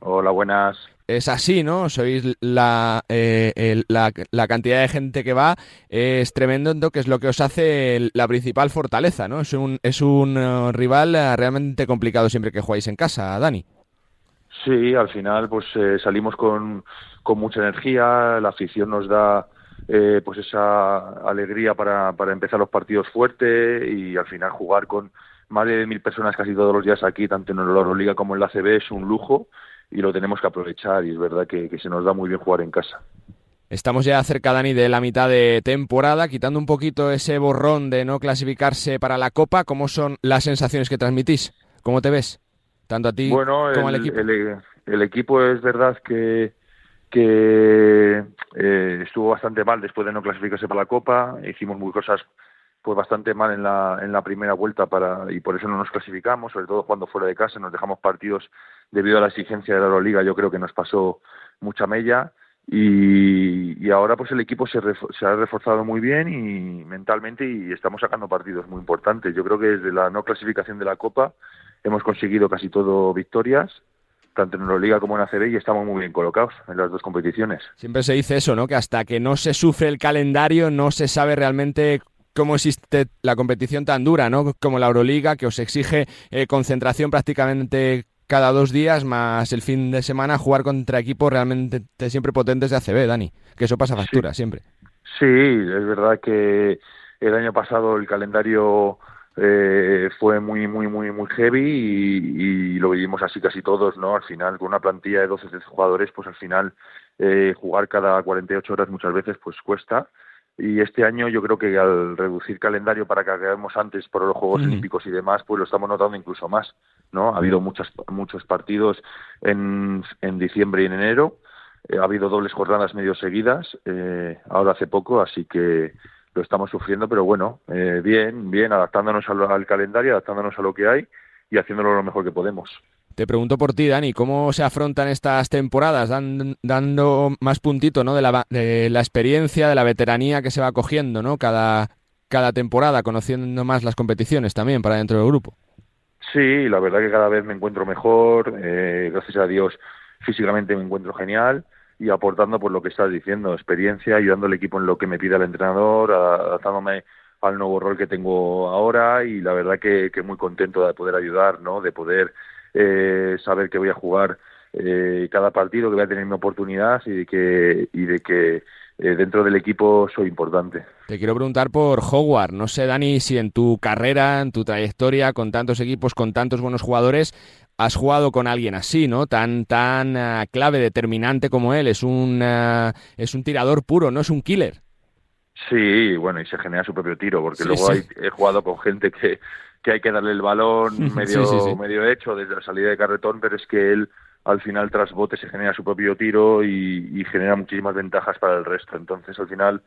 Hola, buenas. Es así, ¿no? Sois la, eh, el- la, la cantidad de gente que va, es tremendo, que es lo que os hace la principal fortaleza, ¿no? Es un, es un eh, rival realmente complicado siempre que jugáis en casa, Dani. Sí, al final pues eh, salimos con, con mucha energía, la afición nos da eh, pues esa alegría para, para empezar los partidos fuerte y al final jugar con más de mil personas casi todos los días aquí, tanto en la Euroliga como en la CB, es un lujo y lo tenemos que aprovechar y es verdad que, que se nos da muy bien jugar en casa. Estamos ya cerca, Dani, de la mitad de temporada, quitando un poquito ese borrón de no clasificarse para la Copa. ¿Cómo son las sensaciones que transmitís? ¿Cómo te ves? Tanto a ti Bueno, como al el, equipo. el- el equipo es verdad que, que eh, estuvo bastante mal después de no clasificarse para la Copa. Hicimos muy cosas pues bastante mal en la, en la primera vuelta para y por eso no nos clasificamos, sobre todo cuando fuera de casa nos dejamos partidos debido a la exigencia de la Euroliga. Yo creo que nos pasó mucha mella Y, ahora pues el equipo se, se, ha reforzado muy bien y mentalmente y estamos sacando partidos muy importantes. Yo creo que desde la no clasificación de la Copa hemos conseguido casi todo victorias tanto en Euroliga como en ACB y estamos muy bien colocados en las dos competiciones. Siempre se dice eso, ¿no? Que hasta que no se sufre el calendario no se sabe realmente cómo existe la competición tan dura, ¿no? Como la Euroliga, que os exige eh, concentración prácticamente cada dos días, más el fin de semana jugar contra equipos realmente siempre potentes de ACB, Dani. Que eso pasa factura siempre. Sí, es verdad que el año pasado el calendario eh, fue muy, muy, muy, muy heavy y, lo vivimos así casi todos, ¿no? Al final, con una plantilla de 12 jugadores, pues al final eh, jugar cada 48 horas muchas veces pues cuesta. Y este año yo creo que al reducir calendario para que acabemos antes por los Juegos Olímpicos y demás, pues lo estamos notando incluso más, ¿no? Ha habido muchos, muchos partidos en, en diciembre y en enero, eh, ha habido dobles jornadas medio seguidas, eh, ahora hace poco, así que lo estamos sufriendo, pero bueno, eh, bien, bien, adaptándonos al, calendario, adaptándonos a lo que hay y haciéndolo lo mejor que podemos. Te pregunto por ti, Dani, ¿cómo se afrontan estas temporadas? dando más puntito ¿no? de, la, de la experiencia, de la veteranía que se va cogiendo ¿no? cada, cada temporada, conociendo más las competiciones también para dentro del grupo. Sí, la verdad que cada vez me encuentro mejor, eh, gracias a Dios físicamente me encuentro genial y aportando por lo que estás diciendo, experiencia, ayudando al equipo en lo que me pide el entrenador, adaptándome al nuevo rol que tengo ahora y la verdad que, que muy contento de poder ayudar, ¿no? De poder eh, saber que voy a jugar eh, cada partido, que voy a tener mi oportunidad y de que, y de que eh, dentro del equipo soy importante. Te quiero preguntar por Howard. No sé, Dani, si en tu carrera, en tu trayectoria, con tantos equipos, con tantos buenos jugadores, has jugado con alguien así, ¿no? Tan, tan uh, clave, determinante como él. Es un, uh, es un tirador puro, no es un killer. Sí, bueno, y se genera su propio tiro, porque luego Hay, he jugado con gente que, que hay que darle el balón medio, medio hecho desde la salida de carretón, pero es que él al final tras bote se genera su propio tiro y, y genera muchísimas ventajas para el resto. Entonces al final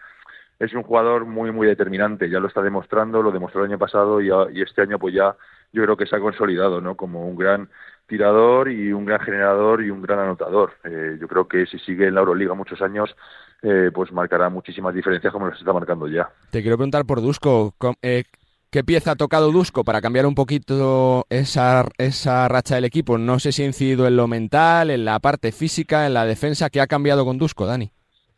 es un jugador muy, muy determinante, ya lo está demostrando, lo demostró el año pasado y, y este año pues ya yo creo que se ha consolidado ¿no? como un gran tirador y un gran generador y un gran anotador. Eh, yo creo que si sigue en la Euroliga muchos años, eh, pues marcará muchísimas diferencias como las está marcando ya. Te quiero preguntar por Dusko, eh, ¿qué pieza ha tocado Dusko para cambiar un poquito esa, esa racha del equipo? No sé si ha incidido en lo mental, en la parte física, en la defensa, ¿qué ha cambiado con Dusko, Dani?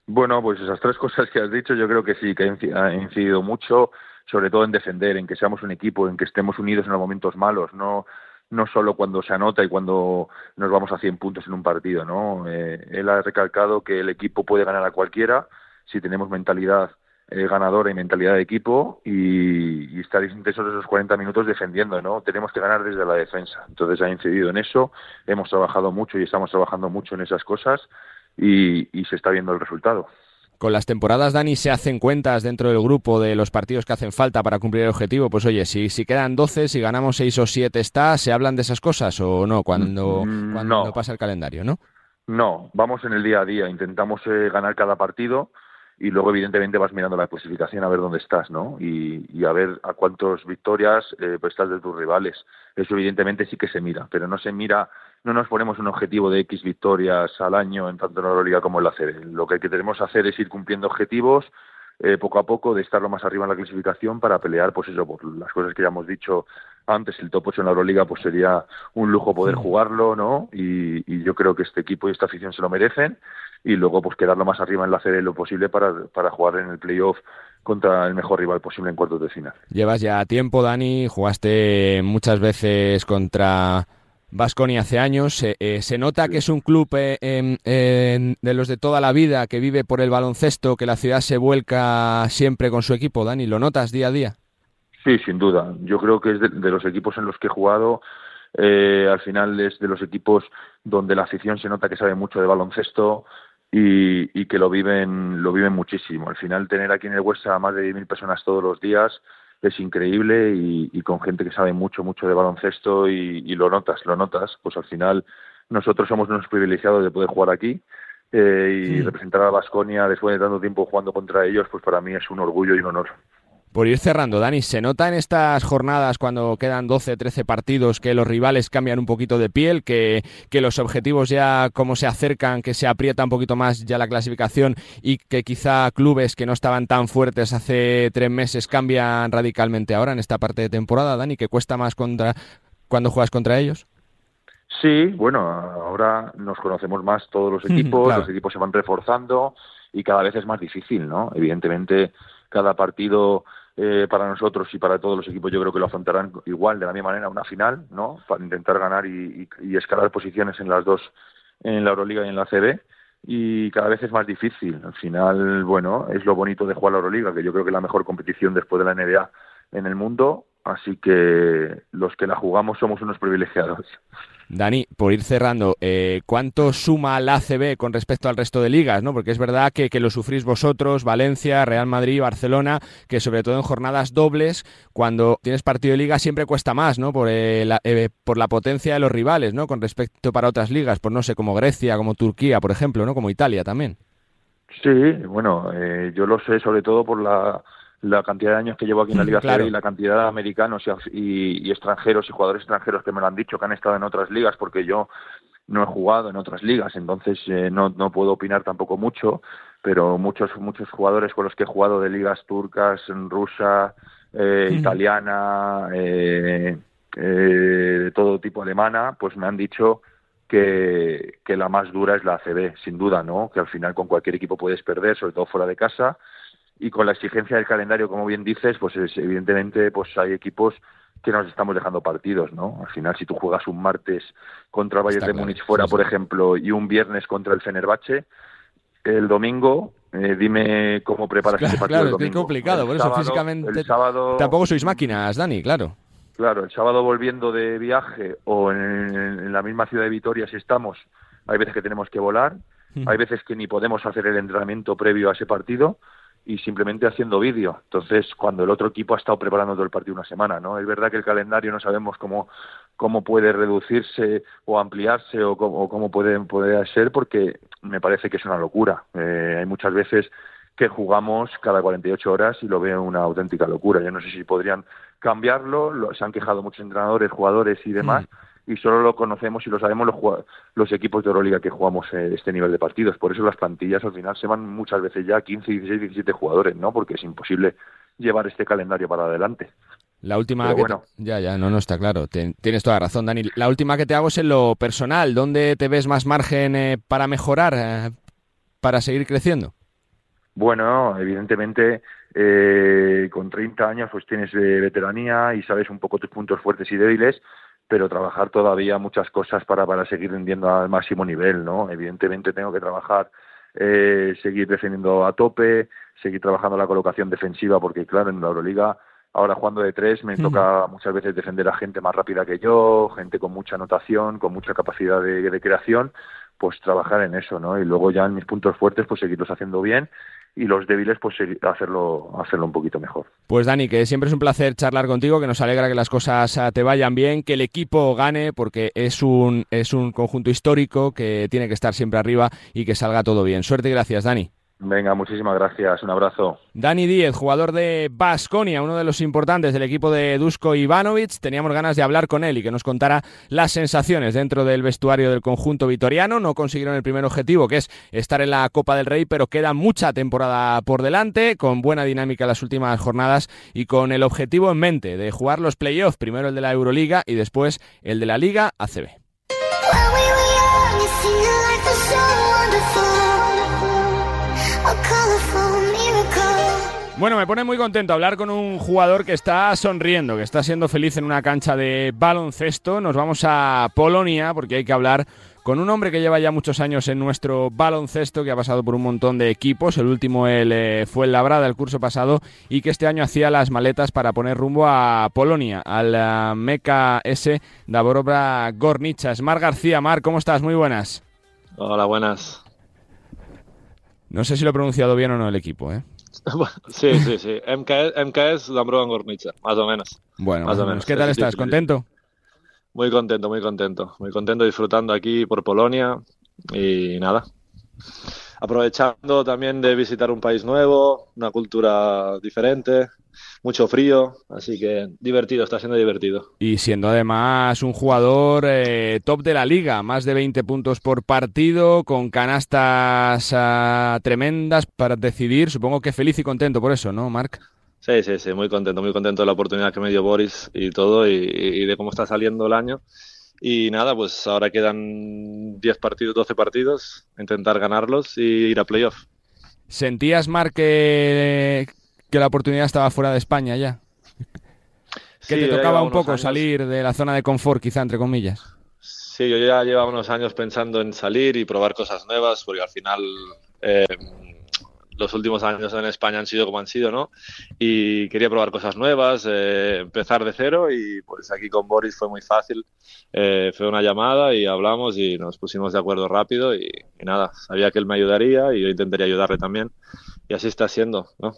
Bueno, pues esas tres (laughs) cosas que has dicho yo creo que sí, que ha incidido mucho sobre todo en defender, en que seamos un equipo, en que estemos unidos en los momentos malos, no no solo cuando se anota y cuando nos vamos a 100 puntos en un partido, ¿no? Eh, él ha recalcado que el equipo puede ganar a cualquiera si tenemos mentalidad eh, ganadora y mentalidad de equipo y, estar intensos esos 40 minutos defendiendo, ¿no? Tenemos que ganar desde la defensa. Entonces ha incidido en eso, hemos trabajado mucho y estamos trabajando mucho en esas cosas y se está viendo el resultado. Con las temporadas, Dani, se hacen cuentas dentro del grupo de los partidos que hacen falta para cumplir el objetivo. Pues oye, si, si quedan 12, si ganamos 6 o 7 está, ¿se hablan de esas cosas o no cuando, mm, cuando pasa el calendario, no? No, vamos en el día a día, intentamos eh, ganar cada partido y luego evidentemente vas mirando la clasificación a ver dónde estás, ¿no? Y, a ver a cuántas victorias eh, pues estás de tus rivales. Eso evidentemente sí que se mira, pero no se mira no nos ponemos un objetivo de X victorias al año en tanto en la Euroliga como en la CB. Lo que tenemos que hacer es ir cumpliendo objetivos eh, poco a poco de estar lo más arriba en la clasificación para pelear, pues eso, por las cosas que ya hemos dicho antes, el top 8 en la Euroliga, pues sería un lujo poder jugarlo, ¿no? Y, yo creo que este equipo y esta afición se lo merecen y luego pues quedar lo más arriba en la CB lo posible para, para jugar en el playoff contra el mejor rival posible en cuartos de final. Llevas ya tiempo, Dani, jugaste muchas veces contra Vasconi hace años. Eh, se nota que es un club eh, de los de toda la vida que vive por el baloncesto, que la ciudad se vuelca siempre con su equipo, Dani. ¿Lo notas día a día? Sí, sin duda. Yo creo que es de, los equipos en los que he jugado. Eh, al final es de los equipos donde la afición se nota que sabe mucho de baloncesto y, que lo viven, lo viven muchísimo. Al final tener aquí en el Huesa a más de 10.000 personas todos los días es increíble y, con gente que sabe mucho, mucho de baloncesto y, lo notas, lo notas, pues al final nosotros somos unos privilegiados de poder jugar aquí eh, y representar a Basconia después de tanto tiempo jugando contra ellos, pues para mí es un orgullo y un honor. Por ir cerrando, Dani, ¿se nota en estas jornadas cuando quedan 12, 13 partidos que los rivales cambian un poquito de piel, que, que los objetivos ya como se acercan, que se aprieta un poquito más ya la clasificación y que quizá clubes que no estaban tan fuertes hace tres meses cambian radicalmente ahora en esta parte de temporada, Dani, que cuesta más contra cuando juegas contra ellos? Sí, bueno, ahora nos conocemos más todos los equipos, los equipos se van reforzando y cada vez es más difícil, ¿no? Evidentemente, cada partido eh, para nosotros y para todos los equipos yo creo que lo afrontarán igual, de la misma manera, una final, ¿no? Para intentar ganar y, escalar posiciones en las dos, en la Euroliga y en la CB y cada vez es más difícil. Al final, bueno, es lo bonito de jugar la Euroliga, que yo creo que es la mejor competición después de la NBA en el mundo, así que los que la jugamos somos unos privilegiados. Dani, por ir cerrando, eh, ¿cuánto suma la ACB con respecto al resto de ligas? ¿no? Porque es verdad que, lo sufrís vosotros, Valencia, Real Madrid, Barcelona, que sobre todo en jornadas dobles, cuando tienes partido de liga siempre cuesta más, ¿no? Por, eh, la, eh, por la potencia de los rivales, ¿no? Con respecto para otras ligas, por no sé, como Grecia, como Turquía, por ejemplo, ¿no? Como Italia también. Sí, bueno, yo lo sé sobre todo por la la cantidad de años que llevo aquí en la Liga claro. y la cantidad de americanos y, extranjeros y jugadores extranjeros que me lo han dicho que han estado en otras ligas porque yo no he jugado en otras ligas entonces eh, no, no puedo opinar tampoco mucho pero muchos muchos jugadores con los que he jugado de ligas turcas rusa eh, italiana eh, de todo tipo alemana pues me han dicho que, que la más dura es la ACB sin duda no que al final con cualquier equipo puedes perder sobre todo fuera de casa y con la exigencia del calendario, como bien dices, pues evidentemente pues hay equipos que nos estamos dejando partidos, ¿no? Al final, si tú juegas un martes contra el Bayern de Múnich fuera, por ejemplo, y un viernes contra el Fenerbahce, el domingo, eh, dime cómo preparas claro, ese partido claro, el domingo. es complicado, por eso físicamente tampoco sois máquinas, Dani, claro. Claro, el sábado volviendo de viaje o en, la misma ciudad de Vitoria si estamos, hay veces que tenemos que volar, hay veces que ni podemos hacer el entrenamiento previo a ese partido, y simplemente haciendo vídeo. Entonces, cuando el otro equipo ha estado preparando todo el partido una semana, ¿no? Es verdad que el calendario no sabemos cómo, cómo puede reducirse o ampliarse o cómo, puede, poder ser porque me parece que es una locura. Eh, hay muchas veces que jugamos cada 48 horas y lo veo una auténtica locura. Yo no sé si podrían cambiarlo, se han quejado muchos entrenadores, jugadores y demás, mm y solo lo conocemos y lo sabemos los, los equipos de Euroliga que jugamos eh, este nivel de partidos. Por eso las plantillas al final se van muchas veces ya 15, 16, 17 jugadores, ¿no? Porque es imposible llevar este calendario para adelante. La última que ya ya no no está claro tienes toda la razón Dani la última que te hago es en lo personal dónde te ves más margen eh, para mejorar eh, para seguir creciendo bueno evidentemente eh, con 30 años pues tienes veteranía y sabes un poco tus puntos fuertes y débiles pero trabajar todavía muchas cosas para, para seguir rindiendo al máximo nivel, ¿no? Evidentemente tengo que trabajar, eh, seguir defendiendo a tope, seguir trabajando la colocación defensiva, porque claro, en la Euroliga, ahora jugando de tres, me toca muchas veces defender a gente más rápida que yo, gente con mucha anotación, con mucha capacidad de, de creación, pues trabajar en eso, ¿no? Y luego ya en mis puntos fuertes, pues seguirlos haciendo bien y los débiles pues hacerlo hacerlo un poquito mejor. Pues Dani, que siempre es un placer charlar contigo, que nos alegra que las cosas ah, te vayan bien, que el equipo gane porque es un es un conjunto histórico que tiene que estar siempre arriba y que salga todo bien. Suerte y gracias, Dani. Venga, muchísimas gracias. Un abrazo. Dani Díez, jugador de Basconia, uno de los importantes del equipo de Dusko Ivanovic. Teníamos ganas de hablar con él y que nos contara las sensaciones dentro del vestuario del conjunto vitoriano. No consiguieron el primer objetivo, que es estar en la Copa del Rey, pero queda mucha temporada por delante, con buena dinámica en las últimas jornadas y con el objetivo en mente de jugar los playoffs, primero el de la Euroliga y después el de la Liga ACB. Bueno, me pone muy contento hablar con un jugador que está sonriendo, que está siendo feliz en una cancha de baloncesto. Nos vamos a Polonia porque hay que hablar con un hombre que lleva ya muchos años en nuestro baloncesto, que ha pasado por un montón de equipos. El último el, eh, fue el Labrada el curso pasado y que este año hacía las maletas para poner rumbo a Polonia, al uh, Meca S. Davorobra Gornichas. Mar García, Mar, ¿cómo estás? Muy buenas. Hola, buenas. No sé si lo he pronunciado bien o no el equipo, ¿eh? (laughs) sí, sí, sí. MKS, MKS Gornica, más o menos. Bueno, más, o menos. ¿Qué tal estás? ¿Contento? Muy contento, muy contento. Muy contento disfrutando aquí por Polonia y nada. Aprovechando también de visitar un país nuevo, una cultura diferente. Mucho frío, así que divertido, está siendo divertido. Y siendo además un jugador eh, top de la liga, más de 20 puntos por partido, con canastas ah, tremendas para decidir, supongo que feliz y contento por eso, ¿no, Marc? Sí, sí, sí, muy contento, muy contento de la oportunidad que me dio Boris y todo, y, de cómo está saliendo el año. Y nada, pues ahora quedan 10 partidos, 12 partidos, intentar ganarlos y ir a playoff. ¿Sentías, Marc, que, que la oportunidad estaba fuera de España ya? Que te tocaba un poco salir de la zona de confort, quizá, entre comillas. Sí, yo ya llevaba unos años pensando en salir y probar cosas nuevas, porque al final eh, los últimos años en España han sido como han sido, ¿no? Y quería probar cosas nuevas, eh, empezar de cero y pues aquí con Boris fue muy fácil. Eh, fue una llamada y hablamos y nos pusimos de acuerdo rápido y, nada, sabía que él me ayudaría y yo intentaría ayudarle también y así está siendo, ¿no?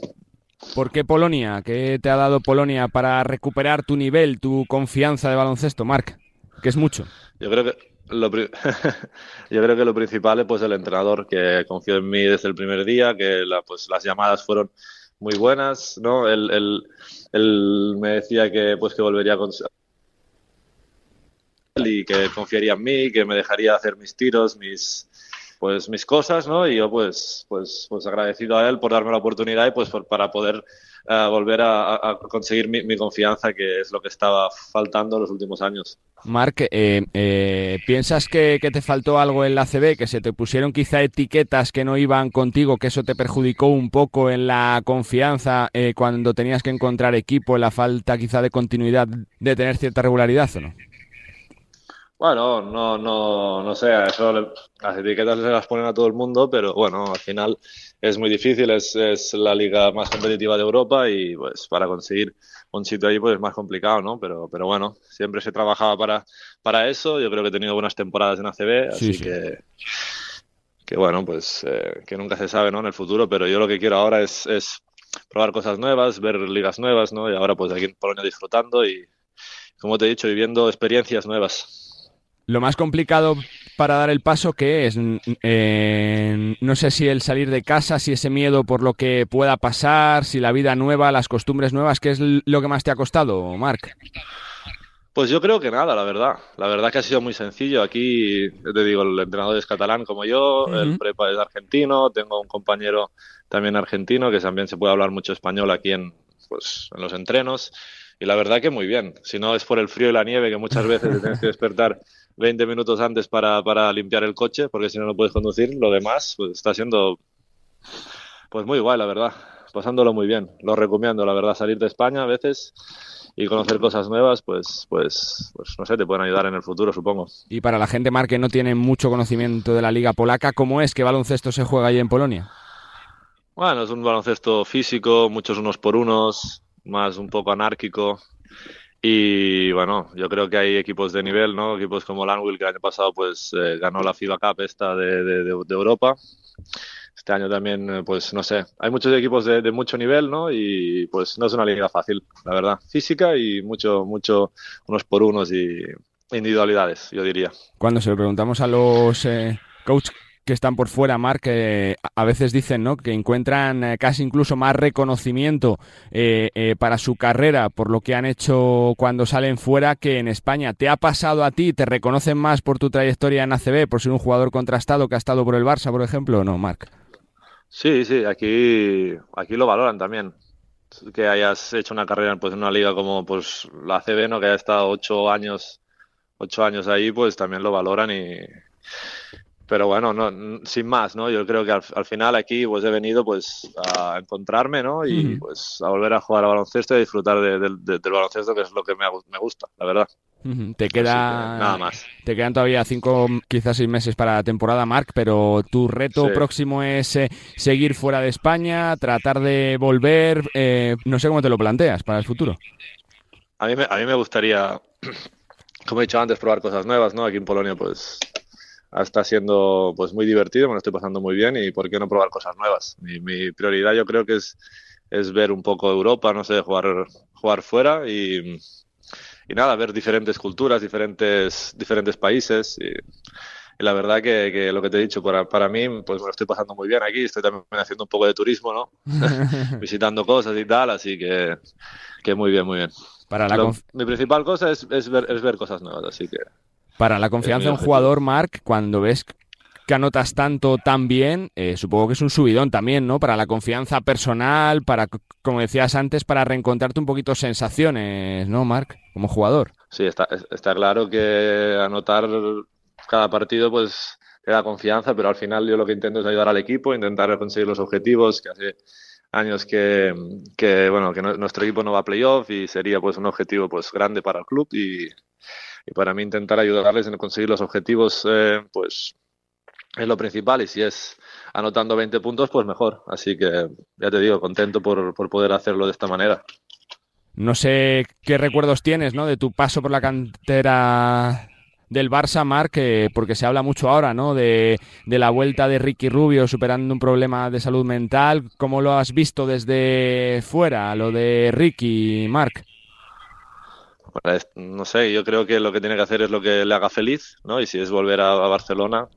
¿Por qué Polonia? ¿Qué te ha dado Polonia para recuperar tu nivel, tu confianza de baloncesto, Marc? Que es mucho. Yo creo que lo (laughs) creo que lo principal es pues el entrenador que confió en mí desde el primer día, que la, pues las llamadas fueron muy buenas, ¿no? Él, él, él me decía que pues que volvería con y que confiaría en mí, que me dejaría hacer mis tiros, mis pues mis cosas, ¿no? Y yo pues pues pues agradecido a él por darme la oportunidad y pues para poder uh, volver a, conseguir mi, confianza, que es lo que estaba faltando los últimos años. Marc, eh, eh, ¿piensas que, que, te faltó algo en la CB, que se te pusieron quizá etiquetas que no iban contigo, que eso te perjudicó un poco en la confianza eh, cuando tenías que encontrar equipo, en la falta quizá de continuidad, de tener cierta regularidad o no? Bueno, no, no, no sé, eso las etiquetas se las ponen a todo el mundo, pero bueno, al final es muy difícil, es, es la liga más competitiva de Europa y pues para conseguir un sitio ahí pues es más complicado, ¿no? Pero, pero bueno, siempre se trabajaba para, para eso, yo creo que he tenido buenas temporadas en ACB, así sí, sí. que que bueno, pues eh, que nunca se sabe, ¿no? En el futuro, pero yo lo que quiero ahora es, es probar cosas nuevas, ver ligas nuevas, ¿no? Y ahora pues aquí en Polonia disfrutando y, como te he dicho, viviendo experiencias nuevas. Lo más complicado para dar el paso, ¿qué es? Eh, no sé si el salir de casa, si ese miedo por lo que pueda pasar, si la vida nueva, las costumbres nuevas, ¿qué es lo que más te ha costado, Marc? Pues yo creo que nada, la verdad. La verdad que ha sido muy sencillo. Aquí, te digo, el entrenador es catalán como yo, uh -huh. el prepa es argentino, tengo un compañero también argentino que también se puede hablar mucho español aquí en, pues, en los entrenos. Y la verdad que muy bien. Si no es por el frío y la nieve, que muchas veces te tienes que despertar 20 minutos antes para, para limpiar el coche, porque si no, no puedes conducir. Lo demás, pues está siendo pues muy guay, la verdad. Pasándolo muy bien. Lo recomiendo, la verdad, salir de España a veces y conocer cosas nuevas, pues, pues, pues no sé, te pueden ayudar en el futuro, supongo. Y para la gente, Mar, que no tiene mucho conocimiento de la liga polaca, ¿cómo es que baloncesto se juega ahí en Polonia? Bueno, es un baloncesto físico, muchos unos por unos, más un poco anárquico. Y bueno, yo creo que hay equipos de nivel, ¿no? Equipos como Lanwil, que el año pasado pues eh, ganó la FIBA Cup esta de, de, Europa. Este año también, eh, pues no sé, hay muchos equipos de, de, mucho nivel, ¿no? Y pues no es una liga fácil, la verdad. Física y mucho, mucho unos por unos y individualidades, yo diría. Cuando se lo preguntamos a los eh, coaches que están por fuera, Marc, que a veces dicen ¿no? que encuentran eh, casi incluso más reconocimiento eh, eh, para su carrera por lo que han hecho cuando salen fuera que en España. ¿Te ha pasado a ti? ¿Te reconocen más por tu trayectoria en ACB, por ser un jugador contrastado que ha estado por el Barça, por ejemplo, o no, Marc? Sí, sí, aquí, aquí lo valoran también. Que hayas hecho una carrera pues, en una liga como pues, la ACB, ¿no? que haya estado ocho años, ocho años ahí, pues también lo valoran y pero bueno, no, sin más, ¿no? Yo creo que al, al, final aquí pues he venido pues a encontrarme, ¿no? Y -huh. pues a volver a jugar a baloncesto y disfrutar de, de, de, del baloncesto, que es lo que me, me gusta, la verdad. Te queda nada más. Te quedan todavía cinco, quizás seis meses para la temporada, Marc, pero tu reto sí. próximo es eh, seguir fuera de España, tratar de volver. Eh, no sé cómo te lo planteas para el futuro. A mí me, a mí me gustaría, (clears throat) como he dicho antes, probar cosas nuevas, ¿no? Aquí en Polonia, pues está siendo pues muy divertido, me lo estoy pasando muy bien y por qué no probar cosas nuevas. Mi, mi prioridad yo creo que es, es ver un poco Europa, no sé, jugar, jugar fuera y, y nada, ver diferentes culturas, diferentes, diferentes países y, la verdad que, lo que te he dicho, para, para mí, pues me lo estoy pasando muy bien aquí. Estoy también haciendo un poco de turismo, ¿no? (laughs) (laughs) Visitando cosas y tal, así que, que muy bien, muy bien. Para la mi principal cosa es, es, ver, es ver cosas nuevas, así que... Para la confianza de un jugador, Mark, cuando ves que anotas tanto tan bien, eh, supongo que es un subidón también, ¿no? Para la confianza personal, para, como decías antes, para reencontrarte un poquito sensaciones, ¿no, Marc? Como jugador. Sí, está, está claro que anotar cada partido, pues, te da confianza, pero al final yo lo que intento es ayudar al equipo, intentar conseguir los objetivos, que hace años que, que bueno, que nuestro equipo no va a playoff y sería, pues, un objetivo, pues, grande para el club y, y para mí intentar ayudarles en conseguir los objetivos, eh, pues, es lo principal y si es anotando 20 puntos, pues mejor. Así que ya te digo, contento por, poder hacerlo de esta manera. No sé qué recuerdos tienes ¿no? de tu paso por la cantera del Barça, Marc, porque se habla mucho ahora ¿no? de, de, la vuelta de Ricky Rubio superando un problema de salud mental. ¿Cómo lo has visto desde fuera, lo de Ricky, Marc? No sé, yo creo que lo que tiene que hacer es lo que le haga feliz, ¿no? Y si es volver a, Barcelona,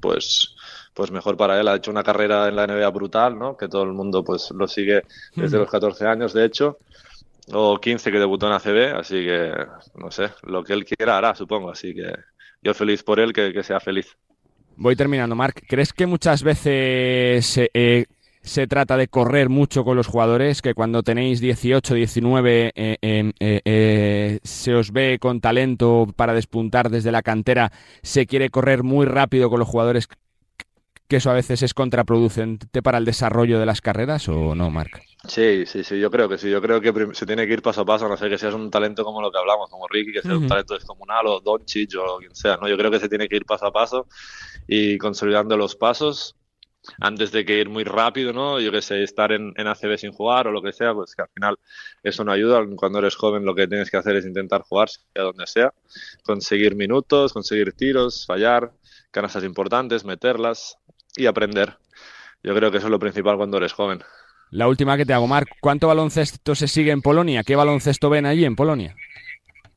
pues pues mejor para él. Ha hecho una carrera en la NBA brutal, ¿no? Que todo el mundo pues lo sigue desde los 14 años, de hecho, o 15 que debutó en ACB, así que no sé, lo que él quiera hará, supongo. Así que yo feliz por él, que, sea feliz. Voy terminando, Marc. ¿Crees que muchas veces eh, se trata de correr mucho con los jugadores, que cuando tenéis 18, 19 eh, eh, eh, se os ve con talento para despuntar desde la cantera, se quiere correr muy rápido con los jugadores, que eso a veces es contraproducente para el desarrollo de las carreras o no, Marc? Sí, sí, sí, yo creo que sí, yo creo que se tiene que ir paso a paso, no sé que seas un talento como lo que hablamos, como Ricky, que sea un talento descomunal o Doncic o quien sea, ¿no? Yo creo que se tiene que ir paso a paso y consolidando los pasos antes de que ir muy rápido, ¿no? Yo que sé, estar en, en, ACB sin jugar o lo que sea, pues que al final eso no ayuda. Cuando eres joven lo que tienes que hacer es intentar jugar, sea donde sea, conseguir minutos, conseguir tiros, fallar, canastas importantes, meterlas y aprender. Yo creo que eso es lo principal cuando eres joven. La última que te hago, Marc, ¿cuánto baloncesto se sigue en Polonia? ¿Qué baloncesto ven allí en Polonia?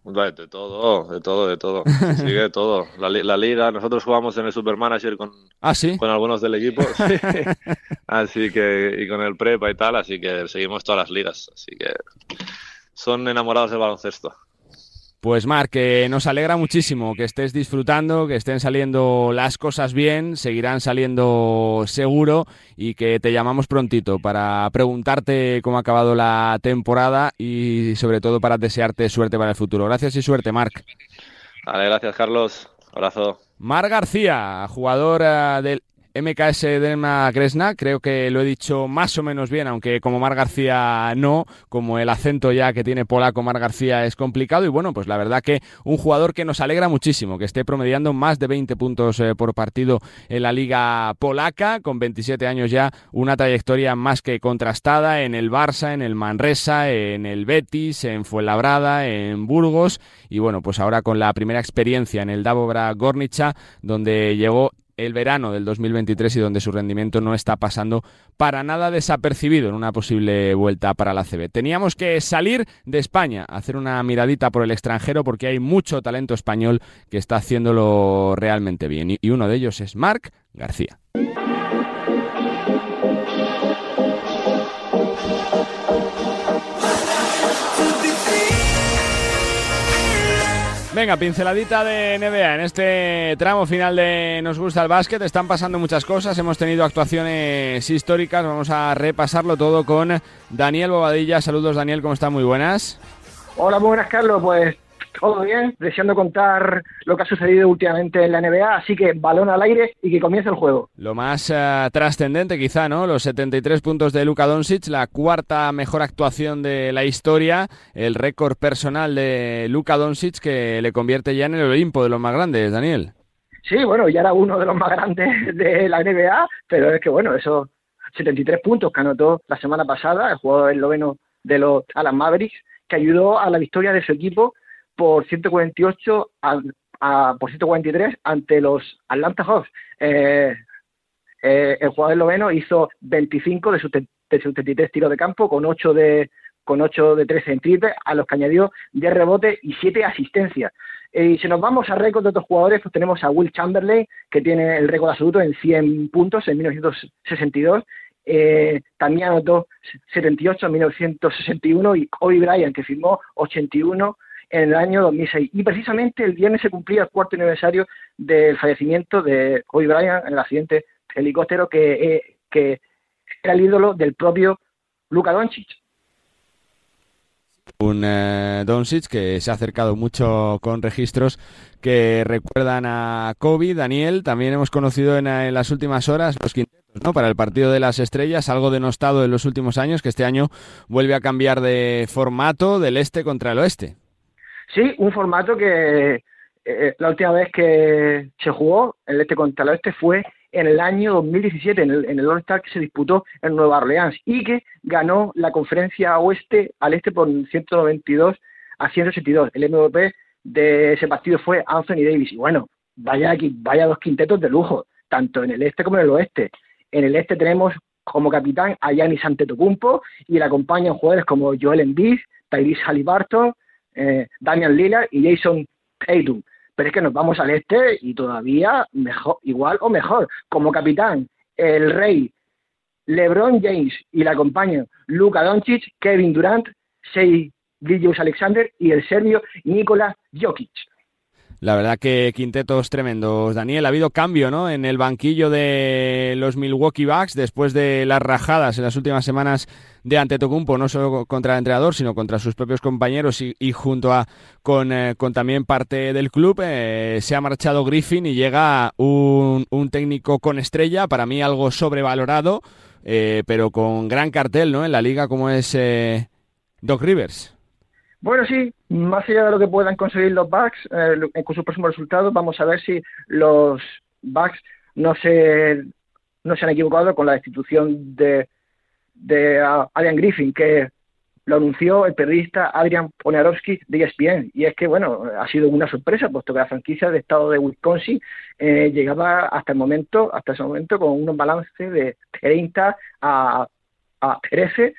De todo, de todo, de todo. (laughs) Sigue de todo. La, la, liga, nosotros jugamos en el Supermanager con, ¿Ah, con algunos del equipo. (laughs) así que, y con el Prepa y tal, así que seguimos todas las ligas. Así que son enamorados del baloncesto. Pues Marc, que nos alegra muchísimo que estés disfrutando, que estén saliendo las cosas bien, seguirán saliendo seguro y que te llamamos prontito para preguntarte cómo ha acabado la temporada y sobre todo para desearte suerte para el futuro. Gracias y suerte, Marc. Vale, gracias, Carlos. Abrazo. Mar García, jugador eh, del MKS Delma Kresna, creo que lo he dicho más o menos bien, aunque como Mar García no, como el acento ya que tiene polaco Mar García es complicado. Y bueno, pues la verdad que un jugador que nos alegra muchísimo, que esté promediando más de 20 puntos eh, por partido en la liga polaca, con 27 años ya, una trayectoria más que contrastada en el Barça, en el Manresa, en el Betis, en Fuenlabrada, en Burgos. Y bueno, pues ahora con la primera experiencia en el Dabobra Gornicha, donde llegó el verano del 2023 y donde su rendimiento no está pasando para nada desapercibido en una posible vuelta para la CB. Teníamos que salir de España, hacer una miradita por el extranjero porque hay mucho talento español que está haciéndolo realmente bien y uno de ellos es Marc García. Venga, pinceladita de NBA. En este tramo final de Nos gusta el básquet están pasando muchas cosas. Hemos tenido actuaciones históricas. Vamos a repasarlo todo con Daniel Bobadilla. Saludos, Daniel, ¿cómo está? Muy buenas. Hola, muy buenas, Carlos. Pues todo bien, deseando contar lo que ha sucedido últimamente en la NBA, así que balón al aire y que comience el juego. Lo más eh, trascendente quizá, ¿no? Los 73 puntos de Luka Doncic, la cuarta mejor actuación de la historia, el récord personal de Luka Doncic que le convierte ya en el Olimpo de los más grandes, Daniel. Sí, bueno, ya era uno de los más grandes (laughs) de la NBA, pero es que bueno, esos 73 puntos que anotó la semana pasada, el jugador esloveno de los Alan Mavericks, que ayudó a la victoria de su equipo por 148 a, por 143 ante los Atlanta Hawks. Eh, eh, el jugador esloveno hizo 25 de sus, de 73 tiros de campo con 8 de con 8 de 13 en triple, a los que añadió 10 rebotes y 7 asistencias. Y si nos vamos a récord de otros jugadores, pues tenemos a Will Chamberlain, que tiene el récord absoluto en 100 puntos en 1962. Eh, también anotó 78 en 1961 y Kobe Bryant, que firmó 81 en el año 2006. Y precisamente el viernes se cumplía el cuarto aniversario del fallecimiento de Kobe Bryant en el accidente helicóptero que, eh, era el ídolo del propio Luka Doncic. Un eh, Doncic que se ha acercado mucho con registros que recuerdan a Kobe. Daniel, también hemos conocido en, en las últimas horas los quintetos ¿no? para el partido de las estrellas, algo denostado en los últimos años, que este año vuelve a cambiar de formato del este contra el oeste. Sí, un formato que eh, la última vez que se jugó el este contra el oeste fue en el año 2017, en el, en el All-Star que se disputó en Nueva Orleans y que ganó la conferencia oeste al este por 192 a 182. El MVP de ese partido fue Anthony Davis. Y bueno, vaya, aquí, vaya dos quintetos de lujo, tanto en el este como en el oeste. En el este tenemos como capitán a Giannis Antetokounmpo y le acompañan jugadores como Joel Embiid, Tyrese Halliburton, eh, Damian Lillard y Jason Tatum. Pero es que nos vamos al este y todavía mejor, igual o mejor. Como capitán, el rey LeBron James y le acompañan Luka Doncic, Kevin Durant, Shea Gilgeous Alexander y el serbio Nikola Jokic. La verdad que quintetos tremendos. Daniel, ha habido cambio ¿no? en el banquillo de los Milwaukee Bucks después de las rajadas en las últimas semanas de Antetokounmpo, no solo contra el entrenador, sino contra sus propios compañeros y, junto a con, eh, con, también parte del club. Eh, se ha marchado Griffin y llega un, un, técnico con estrella, para mí algo sobrevalorado, eh, pero con gran cartel ¿no? en la liga como es Doc Rivers. Bueno, sí, más allá de lo que puedan conseguir los Bucks eh, con sus próximos resultados, vamos a ver si los Bucks no se, no se han equivocado con la destitución de, de uh, Adrian Griffin, que lo anunció el periodista Adrian Ponerowski de ESPN. Y es que, bueno, ha sido una sorpresa, puesto que la franquicia del estado de Wisconsin eh, llegaba hasta el momento, hasta ese momento, con un balance de 30 a, a 13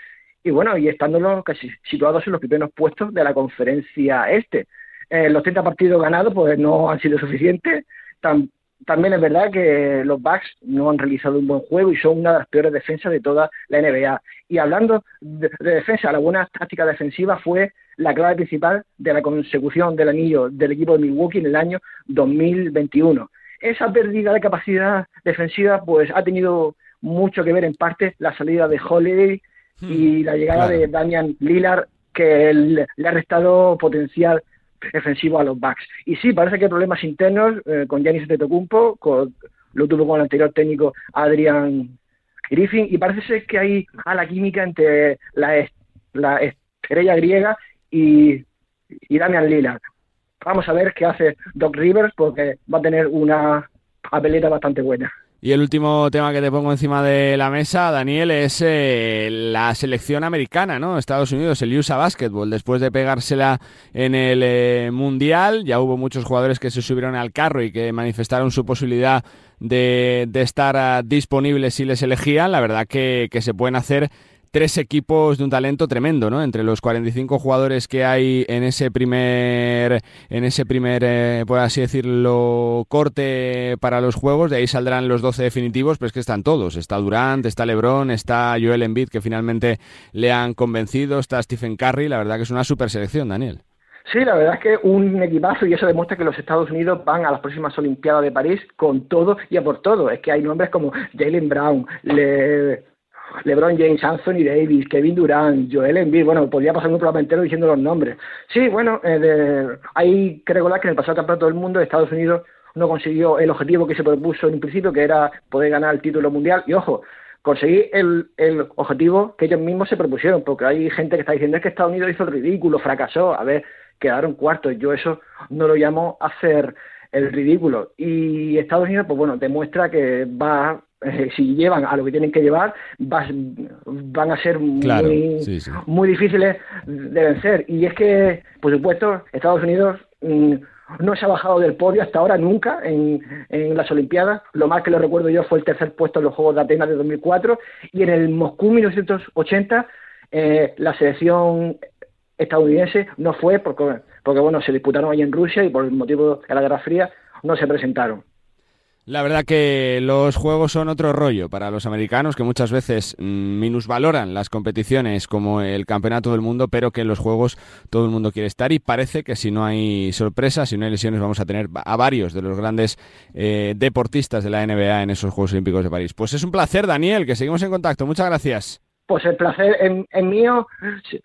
y bueno, y estando casi situados en los primeros puestos de la conferencia este. Eh, los 30 partidos ganados pues no han sido suficientes. Tam, también es verdad que los Bucks no han realizado un buen juego y son una de las peores defensas de toda la NBA. Y hablando de, de defensa, la buena táctica defensiva fue la clave principal de la consecución del anillo del equipo de Milwaukee en el año 2021. Esa pérdida de capacidad defensiva pues ha tenido mucho que ver en parte la salida de Holiday y la llegada claro. de Damian Lillard que le, le, ha restado potencial defensivo a los Bucks. Y sí, parece que hay problemas internos eh, con Giannis Tetocumpo, con, lo tuvo con el anterior técnico Adrian Griffin, y parece ser que hay a la química entre la, la estrella griega y, y Damian Lillard. Vamos a ver qué hace Doc Rivers, porque va a tener una papeleta bastante buena. Y el último tema que te pongo encima de la mesa, Daniel, es eh, la selección americana, ¿no? Estados Unidos, el USA Basketball. Después de pegársela en el eh, Mundial, ya hubo muchos jugadores que se subieron al carro y que manifestaron su posibilidad de, de estar uh, disponibles si les elegían. La verdad que, que se pueden hacer tres equipos de un talento tremendo, ¿no? Entre los 45 jugadores que hay en ese primer, en ese primer, eh, por así decirlo, corte para los juegos, de ahí saldrán los 12 definitivos, pero es que están todos. Está Durant, está LeBron, está Joel Embiid, que finalmente le han convencido, está Stephen Curry, la verdad que es una super selección, Daniel. Sí, la verdad es que un equipazo y eso demuestra que los Estados Unidos van a las próximas Olimpiadas de París con todo y a por todo. Es que hay nombres como Jalen Brown, Le LeBron James, Anthony Davis, Kevin Durant, Joel Embiid, bueno, podría pasar un programa entero diciendo los nombres. Sí, bueno, eh, de, hay que recordar que en el pasado campeonato del mundo Estados Unidos no consiguió el objetivo que se propuso en un principio, que era poder ganar el título mundial. Y ojo, conseguir el, el objetivo que ellos mismos se propusieron, porque hay gente que está diciendo es que Estados Unidos hizo el ridículo, fracasó, a ver, quedaron cuartos. Yo eso no lo llamo hacer el ridículo. Y Estados Unidos, pues bueno, demuestra que va eh, si llevan a lo que tienen que llevar, vas, van a ser claro, muy, sí, sí. muy difíciles de vencer. Y es que, por supuesto, Estados Unidos mmm, no se ha bajado del podio hasta ahora nunca en, en, las Olimpiadas. Lo más que lo recuerdo yo fue el tercer puesto en los Juegos de Atenas de 2004 y en el Moscú 1980 eh, la selección estadounidense no fue porque porque bueno, se disputaron allí en Rusia y por el motivo de la Guerra Fría no se presentaron. La verdad que los juegos son otro rollo para los americanos que muchas veces mm, minusvaloran las competiciones como el Campeonato del Mundo, pero que en los juegos todo el mundo quiere estar y parece que si no hay sorpresas, si no hay lesiones, vamos a tener a varios de los grandes eh, deportistas de la NBA en esos Juegos Olímpicos de París. Pues es un placer, Daniel, que seguimos en contacto. Muchas gracias. Pues el placer es mío.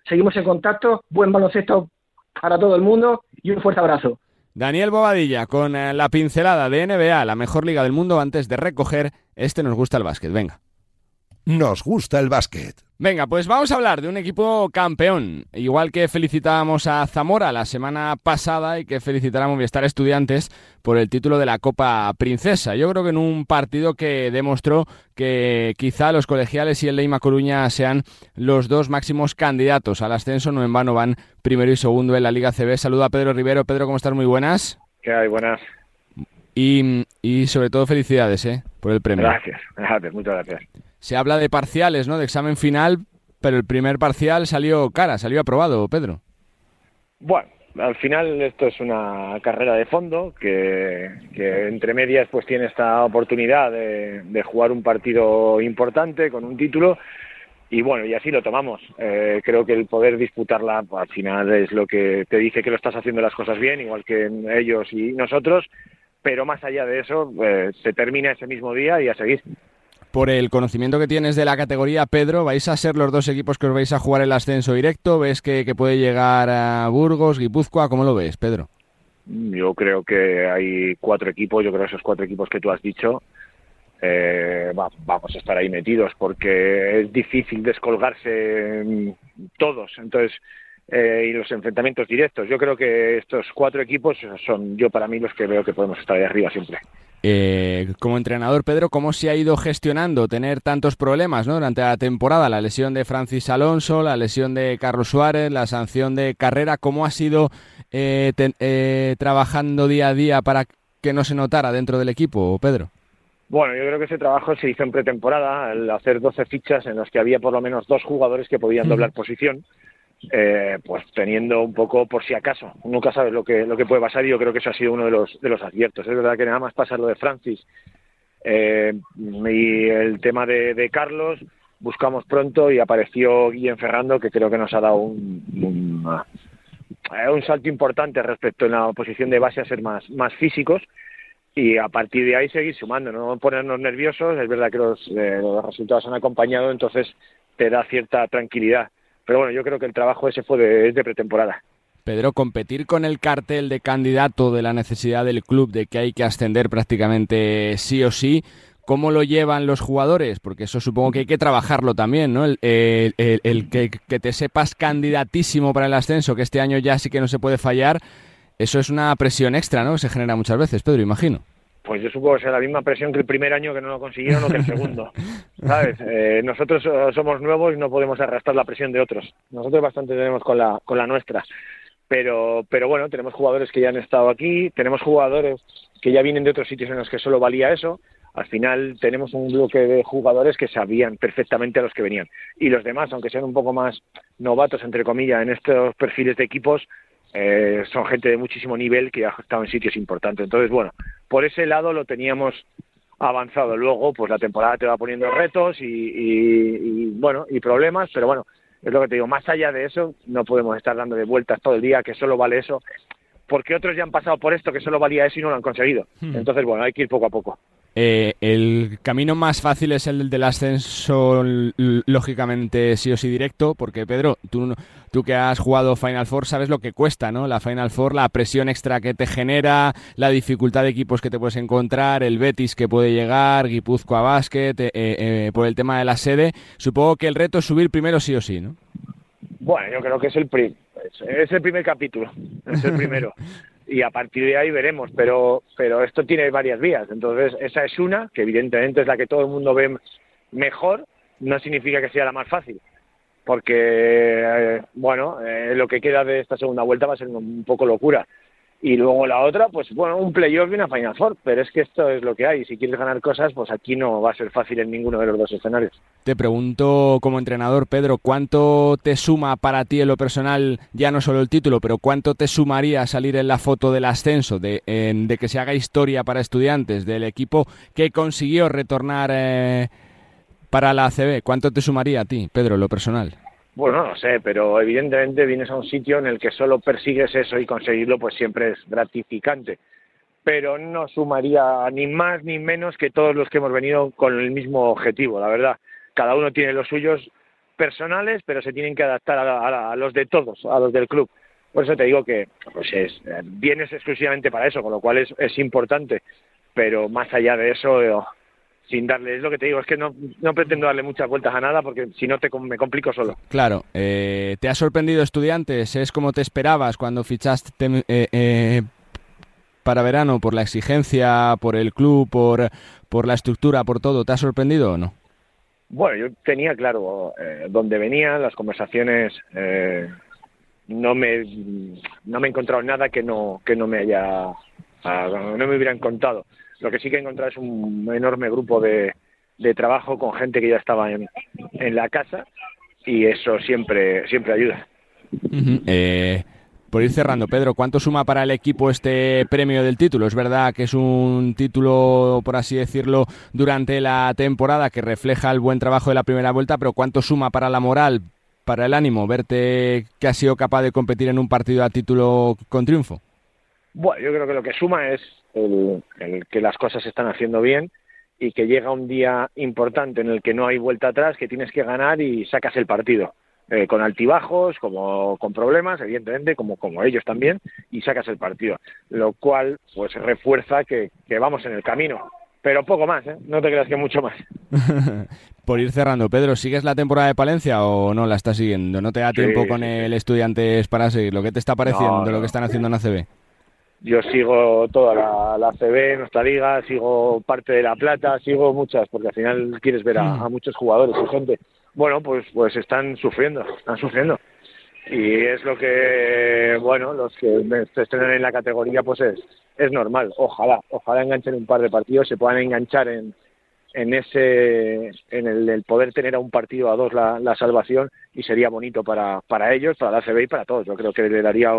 Seguimos en contacto. Buen baloncesto para todo el mundo y un fuerte abrazo. Daniel Bobadilla con eh, la pincelada de NBA, la mejor liga del mundo, antes de recoger este Nos gusta el básquet. Venga. Nos gusta el básquet. Venga, pues vamos a hablar de un equipo campeón. Igual que felicitábamos a Zamora la semana pasada y que felicitar a Movistar Estudiantes por el título de la Copa Princesa. Yo creo que en un partido que demostró que quizá los colegiales y el Leima Coruña sean los dos máximos candidatos al ascenso. No en vano van primero y segundo en la Liga CB. Saludo a Pedro Rivero. Pedro, ¿cómo estás? Muy buenas. ¿Qué hay? Buenas. Y, y sobre todo felicidades ¿eh? por el premio. Gracias, gracias, muchas gracias se habla de parciales, ¿no? De examen final, pero el primer parcial salió cara, salió aprobado, Pedro. Bueno, al final esto es una carrera de fondo que, entre medias pues tiene esta oportunidad de, jugar un partido importante con un título y bueno, y así lo tomamos. Eh, creo que el poder disputarla pues, al final es lo que te dice que lo estás haciendo las cosas bien, igual que ellos y nosotros, pero más allá de eso, eh, se termina ese mismo día y a seguir por el conocimiento que tienes de la categoría, Pedro, ¿vais a ser los dos equipos que os vais a jugar el ascenso directo? ¿Ves que, puede llegar a Burgos, Guipúzcoa? ¿Cómo lo ves, Pedro? Yo creo que hay cuatro equipos, yo creo esos cuatro equipos que tú has dicho, eh, vamos a estar ahí metidos porque es difícil descolgarse todos. Entonces, eh, y los enfrentamientos directos. Yo creo que estos cuatro equipos son yo para mí los que veo que podemos estar ahí arriba siempre. Eh, como entrenador, Pedro, ¿cómo se ha ido gestionando tener tantos problemas durante la temporada? La lesión de Francis Alonso, la lesión de Carlos Suárez, la sanción de carrera. ¿Cómo ha sido eh, eh, trabajando día a día para que no se notara dentro del equipo, Pedro? Bueno, yo creo que ese trabajo se hizo en pretemporada, al hacer 12 fichas en las que había por lo menos dos jugadores que podían doblar posición eh, pues teniendo un poco por si acaso. Nunca sabes lo que, lo que puede pasar y yo creo que eso ha sido uno de los, de los aciertos. Es verdad que nada más pasa lo de Francis eh, y el tema de, Carlos, buscamos pronto y apareció Guillem Ferrando, que creo que nos ha dado un, eh, un, salto importante respecto en la posición de base a ser más, más físicos y a partir de ahí seguir sumando, no ponernos nerviosos. Es verdad que los, los resultados han acompañado, entonces te da cierta tranquilidad pero bueno, yo creo que el trabajo ese fue de, pretemporada. Pedro, competir con el cartel de candidato de la necesidad del club de que hay que ascender prácticamente sí o sí, ¿cómo lo llevan los jugadores? Porque eso supongo que hay que trabajarlo también, ¿no? El, que, que, te sepas candidatísimo para el ascenso, que este año ya sí que no se puede fallar, eso es una presión extra, ¿no? Se genera muchas veces, Pedro, imagino. Pues yo supongo que sea la misma presión que el primer año que no lo consiguieron o que el segundo. (laughs) ¿Sabes? Eh, nosotros eh, somos nuevos y no podemos arrastrar la presión de otros. Nosotros bastante tenemos con la, con la nuestra. Pero, pero bueno, tenemos jugadores que ya han estado aquí, tenemos jugadores que ya vienen de otros sitios en los que solo valía eso. Al final tenemos un bloque de jugadores que sabían perfectamente a los que venían. Y los demás, aunque sean un poco más novatos, entre comillas, en estos perfiles de equipos, eh, son gente de muchísimo nivel que ha estado en sitios importantes. Entonces, bueno, por ese lado lo teníamos avanzado. Luego, pues la temporada te va poniendo retos y, bueno, y problemas, pero bueno, es lo que te digo, más allá de eso, no podemos estar dando de vueltas todo el día que solo vale eso, porque otros ya han pasado por esto que solo valía eso y no lo han conseguido. Hmm. Entonces, bueno, hay que ir poco a poco. Eh, el camino más fácil es el del ascenso, lógicamente sí o sí directo, porque Pedro, tú, tú que has jugado Final Four sabes lo que cuesta, ¿no? La Final Four, la presión extra que te genera, la dificultad de equipos que te puedes encontrar, el Betis que puede llegar, Guipúzcoa Basket, eh, eh, por el tema de la sede. Supongo que el reto es subir primero sí o sí, ¿no? Bueno, yo creo que es el, es el primer capítulo, es el primero. (laughs) y a partir de ahí veremos, pero, pero esto tiene varias vías. Entonces, esa es una, que evidentemente es la que todo el mundo ve mejor, no significa que sea la más fácil, porque, eh, bueno, eh, lo que queda de esta segunda vuelta va a ser un poco locura. y luego la otra, pues bueno, un playoff y una Final Four, pero es que esto es lo que hay. Si quieres ganar cosas, pues aquí no va a ser fácil en ninguno de los dos escenarios. Te pregunto como entrenador, Pedro, ¿cuánto te suma para ti en lo personal, ya no solo el título, pero cuánto te sumaría salir en la foto del ascenso, de, de que se haga historia para estudiantes, del equipo que consiguió retornar eh, para la ACB? ¿Cuánto te sumaría a ti, Pedro, lo personal? Bueno, no sé, pero evidentemente vienes a un sitio en el que solo persigues eso y conseguirlo pues siempre es gratificante. Pero no sumaría ni más ni menos que todos los que hemos venido con el mismo objetivo, la verdad. Cada uno tiene los suyos personales, pero se tienen que adaptar a, los de todos, a los del club. Por eso te digo que pues es, vienes exclusivamente para eso, con lo cual es, es importante. Pero más allá de eso, sin darle, es lo que te digo, es que no, no pretendo darle muchas vueltas a nada porque si no te, me complico solo. Claro, eh, ¿te ha sorprendido estudiantes? ¿Es como te esperabas cuando fichaste eh, eh, para verano por la exigencia, por el club, por, por la estructura, por todo? ¿Te ha sorprendido o no? Bueno, yo tenía claro dónde venía, las conversaciones no me no me he encontrado nada que no que no me haya ah, no me hubieran contado lo que sí que he encontrado es un enorme grupo de, trabajo con gente que ya estaba en, en la casa y eso siempre, siempre ayuda. Eh, por ir cerrando, Pedro, ¿cuánto suma para el equipo este premio del título? Es verdad que es un título, por así decirlo, durante la temporada que refleja el buen trabajo de la primera vuelta, pero ¿cuánto suma para la moral, para el ánimo, verte que has sido capaz de competir en un partido a título con triunfo? Bueno, yo creo que lo que suma es el, que las cosas se están haciendo bien y que llega un día importante en el que no hay vuelta atrás, que tienes que ganar y sacas el partido. Eh, con altibajos, como con problemas, evidentemente, como, como ellos también, y sacas el partido. Lo cual, pues, refuerza que, vamos en el camino. Pero poco más, ¿eh? No te creas que mucho más. (laughs) Por ir cerrando, Pedro, ¿sigues la temporada de Palencia o no la estás siguiendo? ¿No te da tiempo con el Estudiantes para seguir? ¿Lo que te está pareciendo de lo que están haciendo en ACB? Yo sigo toda la, la CB, nuestra liga, sigo parte de La Plata, sigo muchas, porque al final quieres ver a, muchos jugadores y gente. Bueno, pues, pues están sufriendo, están sufriendo. Y es lo que, bueno, los que estrenan en la categoría, pues es, es normal. Ojalá, ojalá enganchen un par de partidos, se puedan enganchar en, en ese, en el, poder tener a un partido a dos la, la salvación y sería bonito para, para ellos, para la CB y para todos. Yo creo que le daría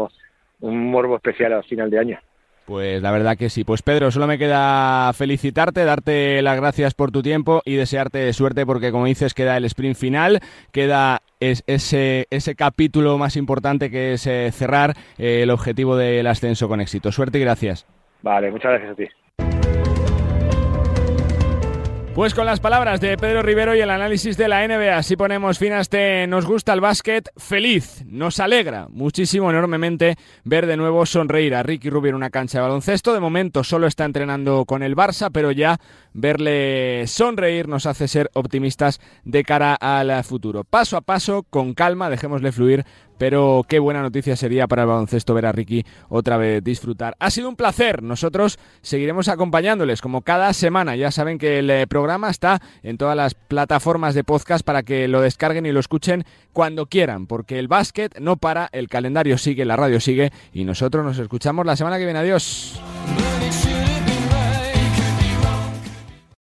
un morbo especial al final de año. Pues la verdad que sí. Pues Pedro, solo me queda felicitarte, darte las gracias por tu tiempo y desearte suerte porque como dices queda el sprint final, queda ese, ese capítulo más importante que es eh, cerrar eh, el objetivo del ascenso con éxito. Suerte y gracias. Vale, muchas gracias a ti. Pues con las palabras de Pedro Rivero y el análisis de la NBA, así ponemos fin a este Nos gusta el básquet feliz. Nos alegra muchísimo, enormemente, ver de nuevo sonreír a Ricky Rubio en una cancha de baloncesto. De momento solo está entrenando con el Barça, pero ya verle sonreír nos hace ser optimistas de cara al futuro. Paso a paso, con calma, dejémosle fluir pero qué buena noticia sería para el baloncesto ver a Ricky otra vez disfrutar. Ha sido un placer, nosotros seguiremos acompañándoles como cada semana, ya saben que el eh, programa está en todas las plataformas de podcast para que lo descarguen y lo escuchen cuando quieran, porque el básquet no para, el calendario sigue, la radio sigue y nosotros nos escuchamos la semana que viene. Adiós.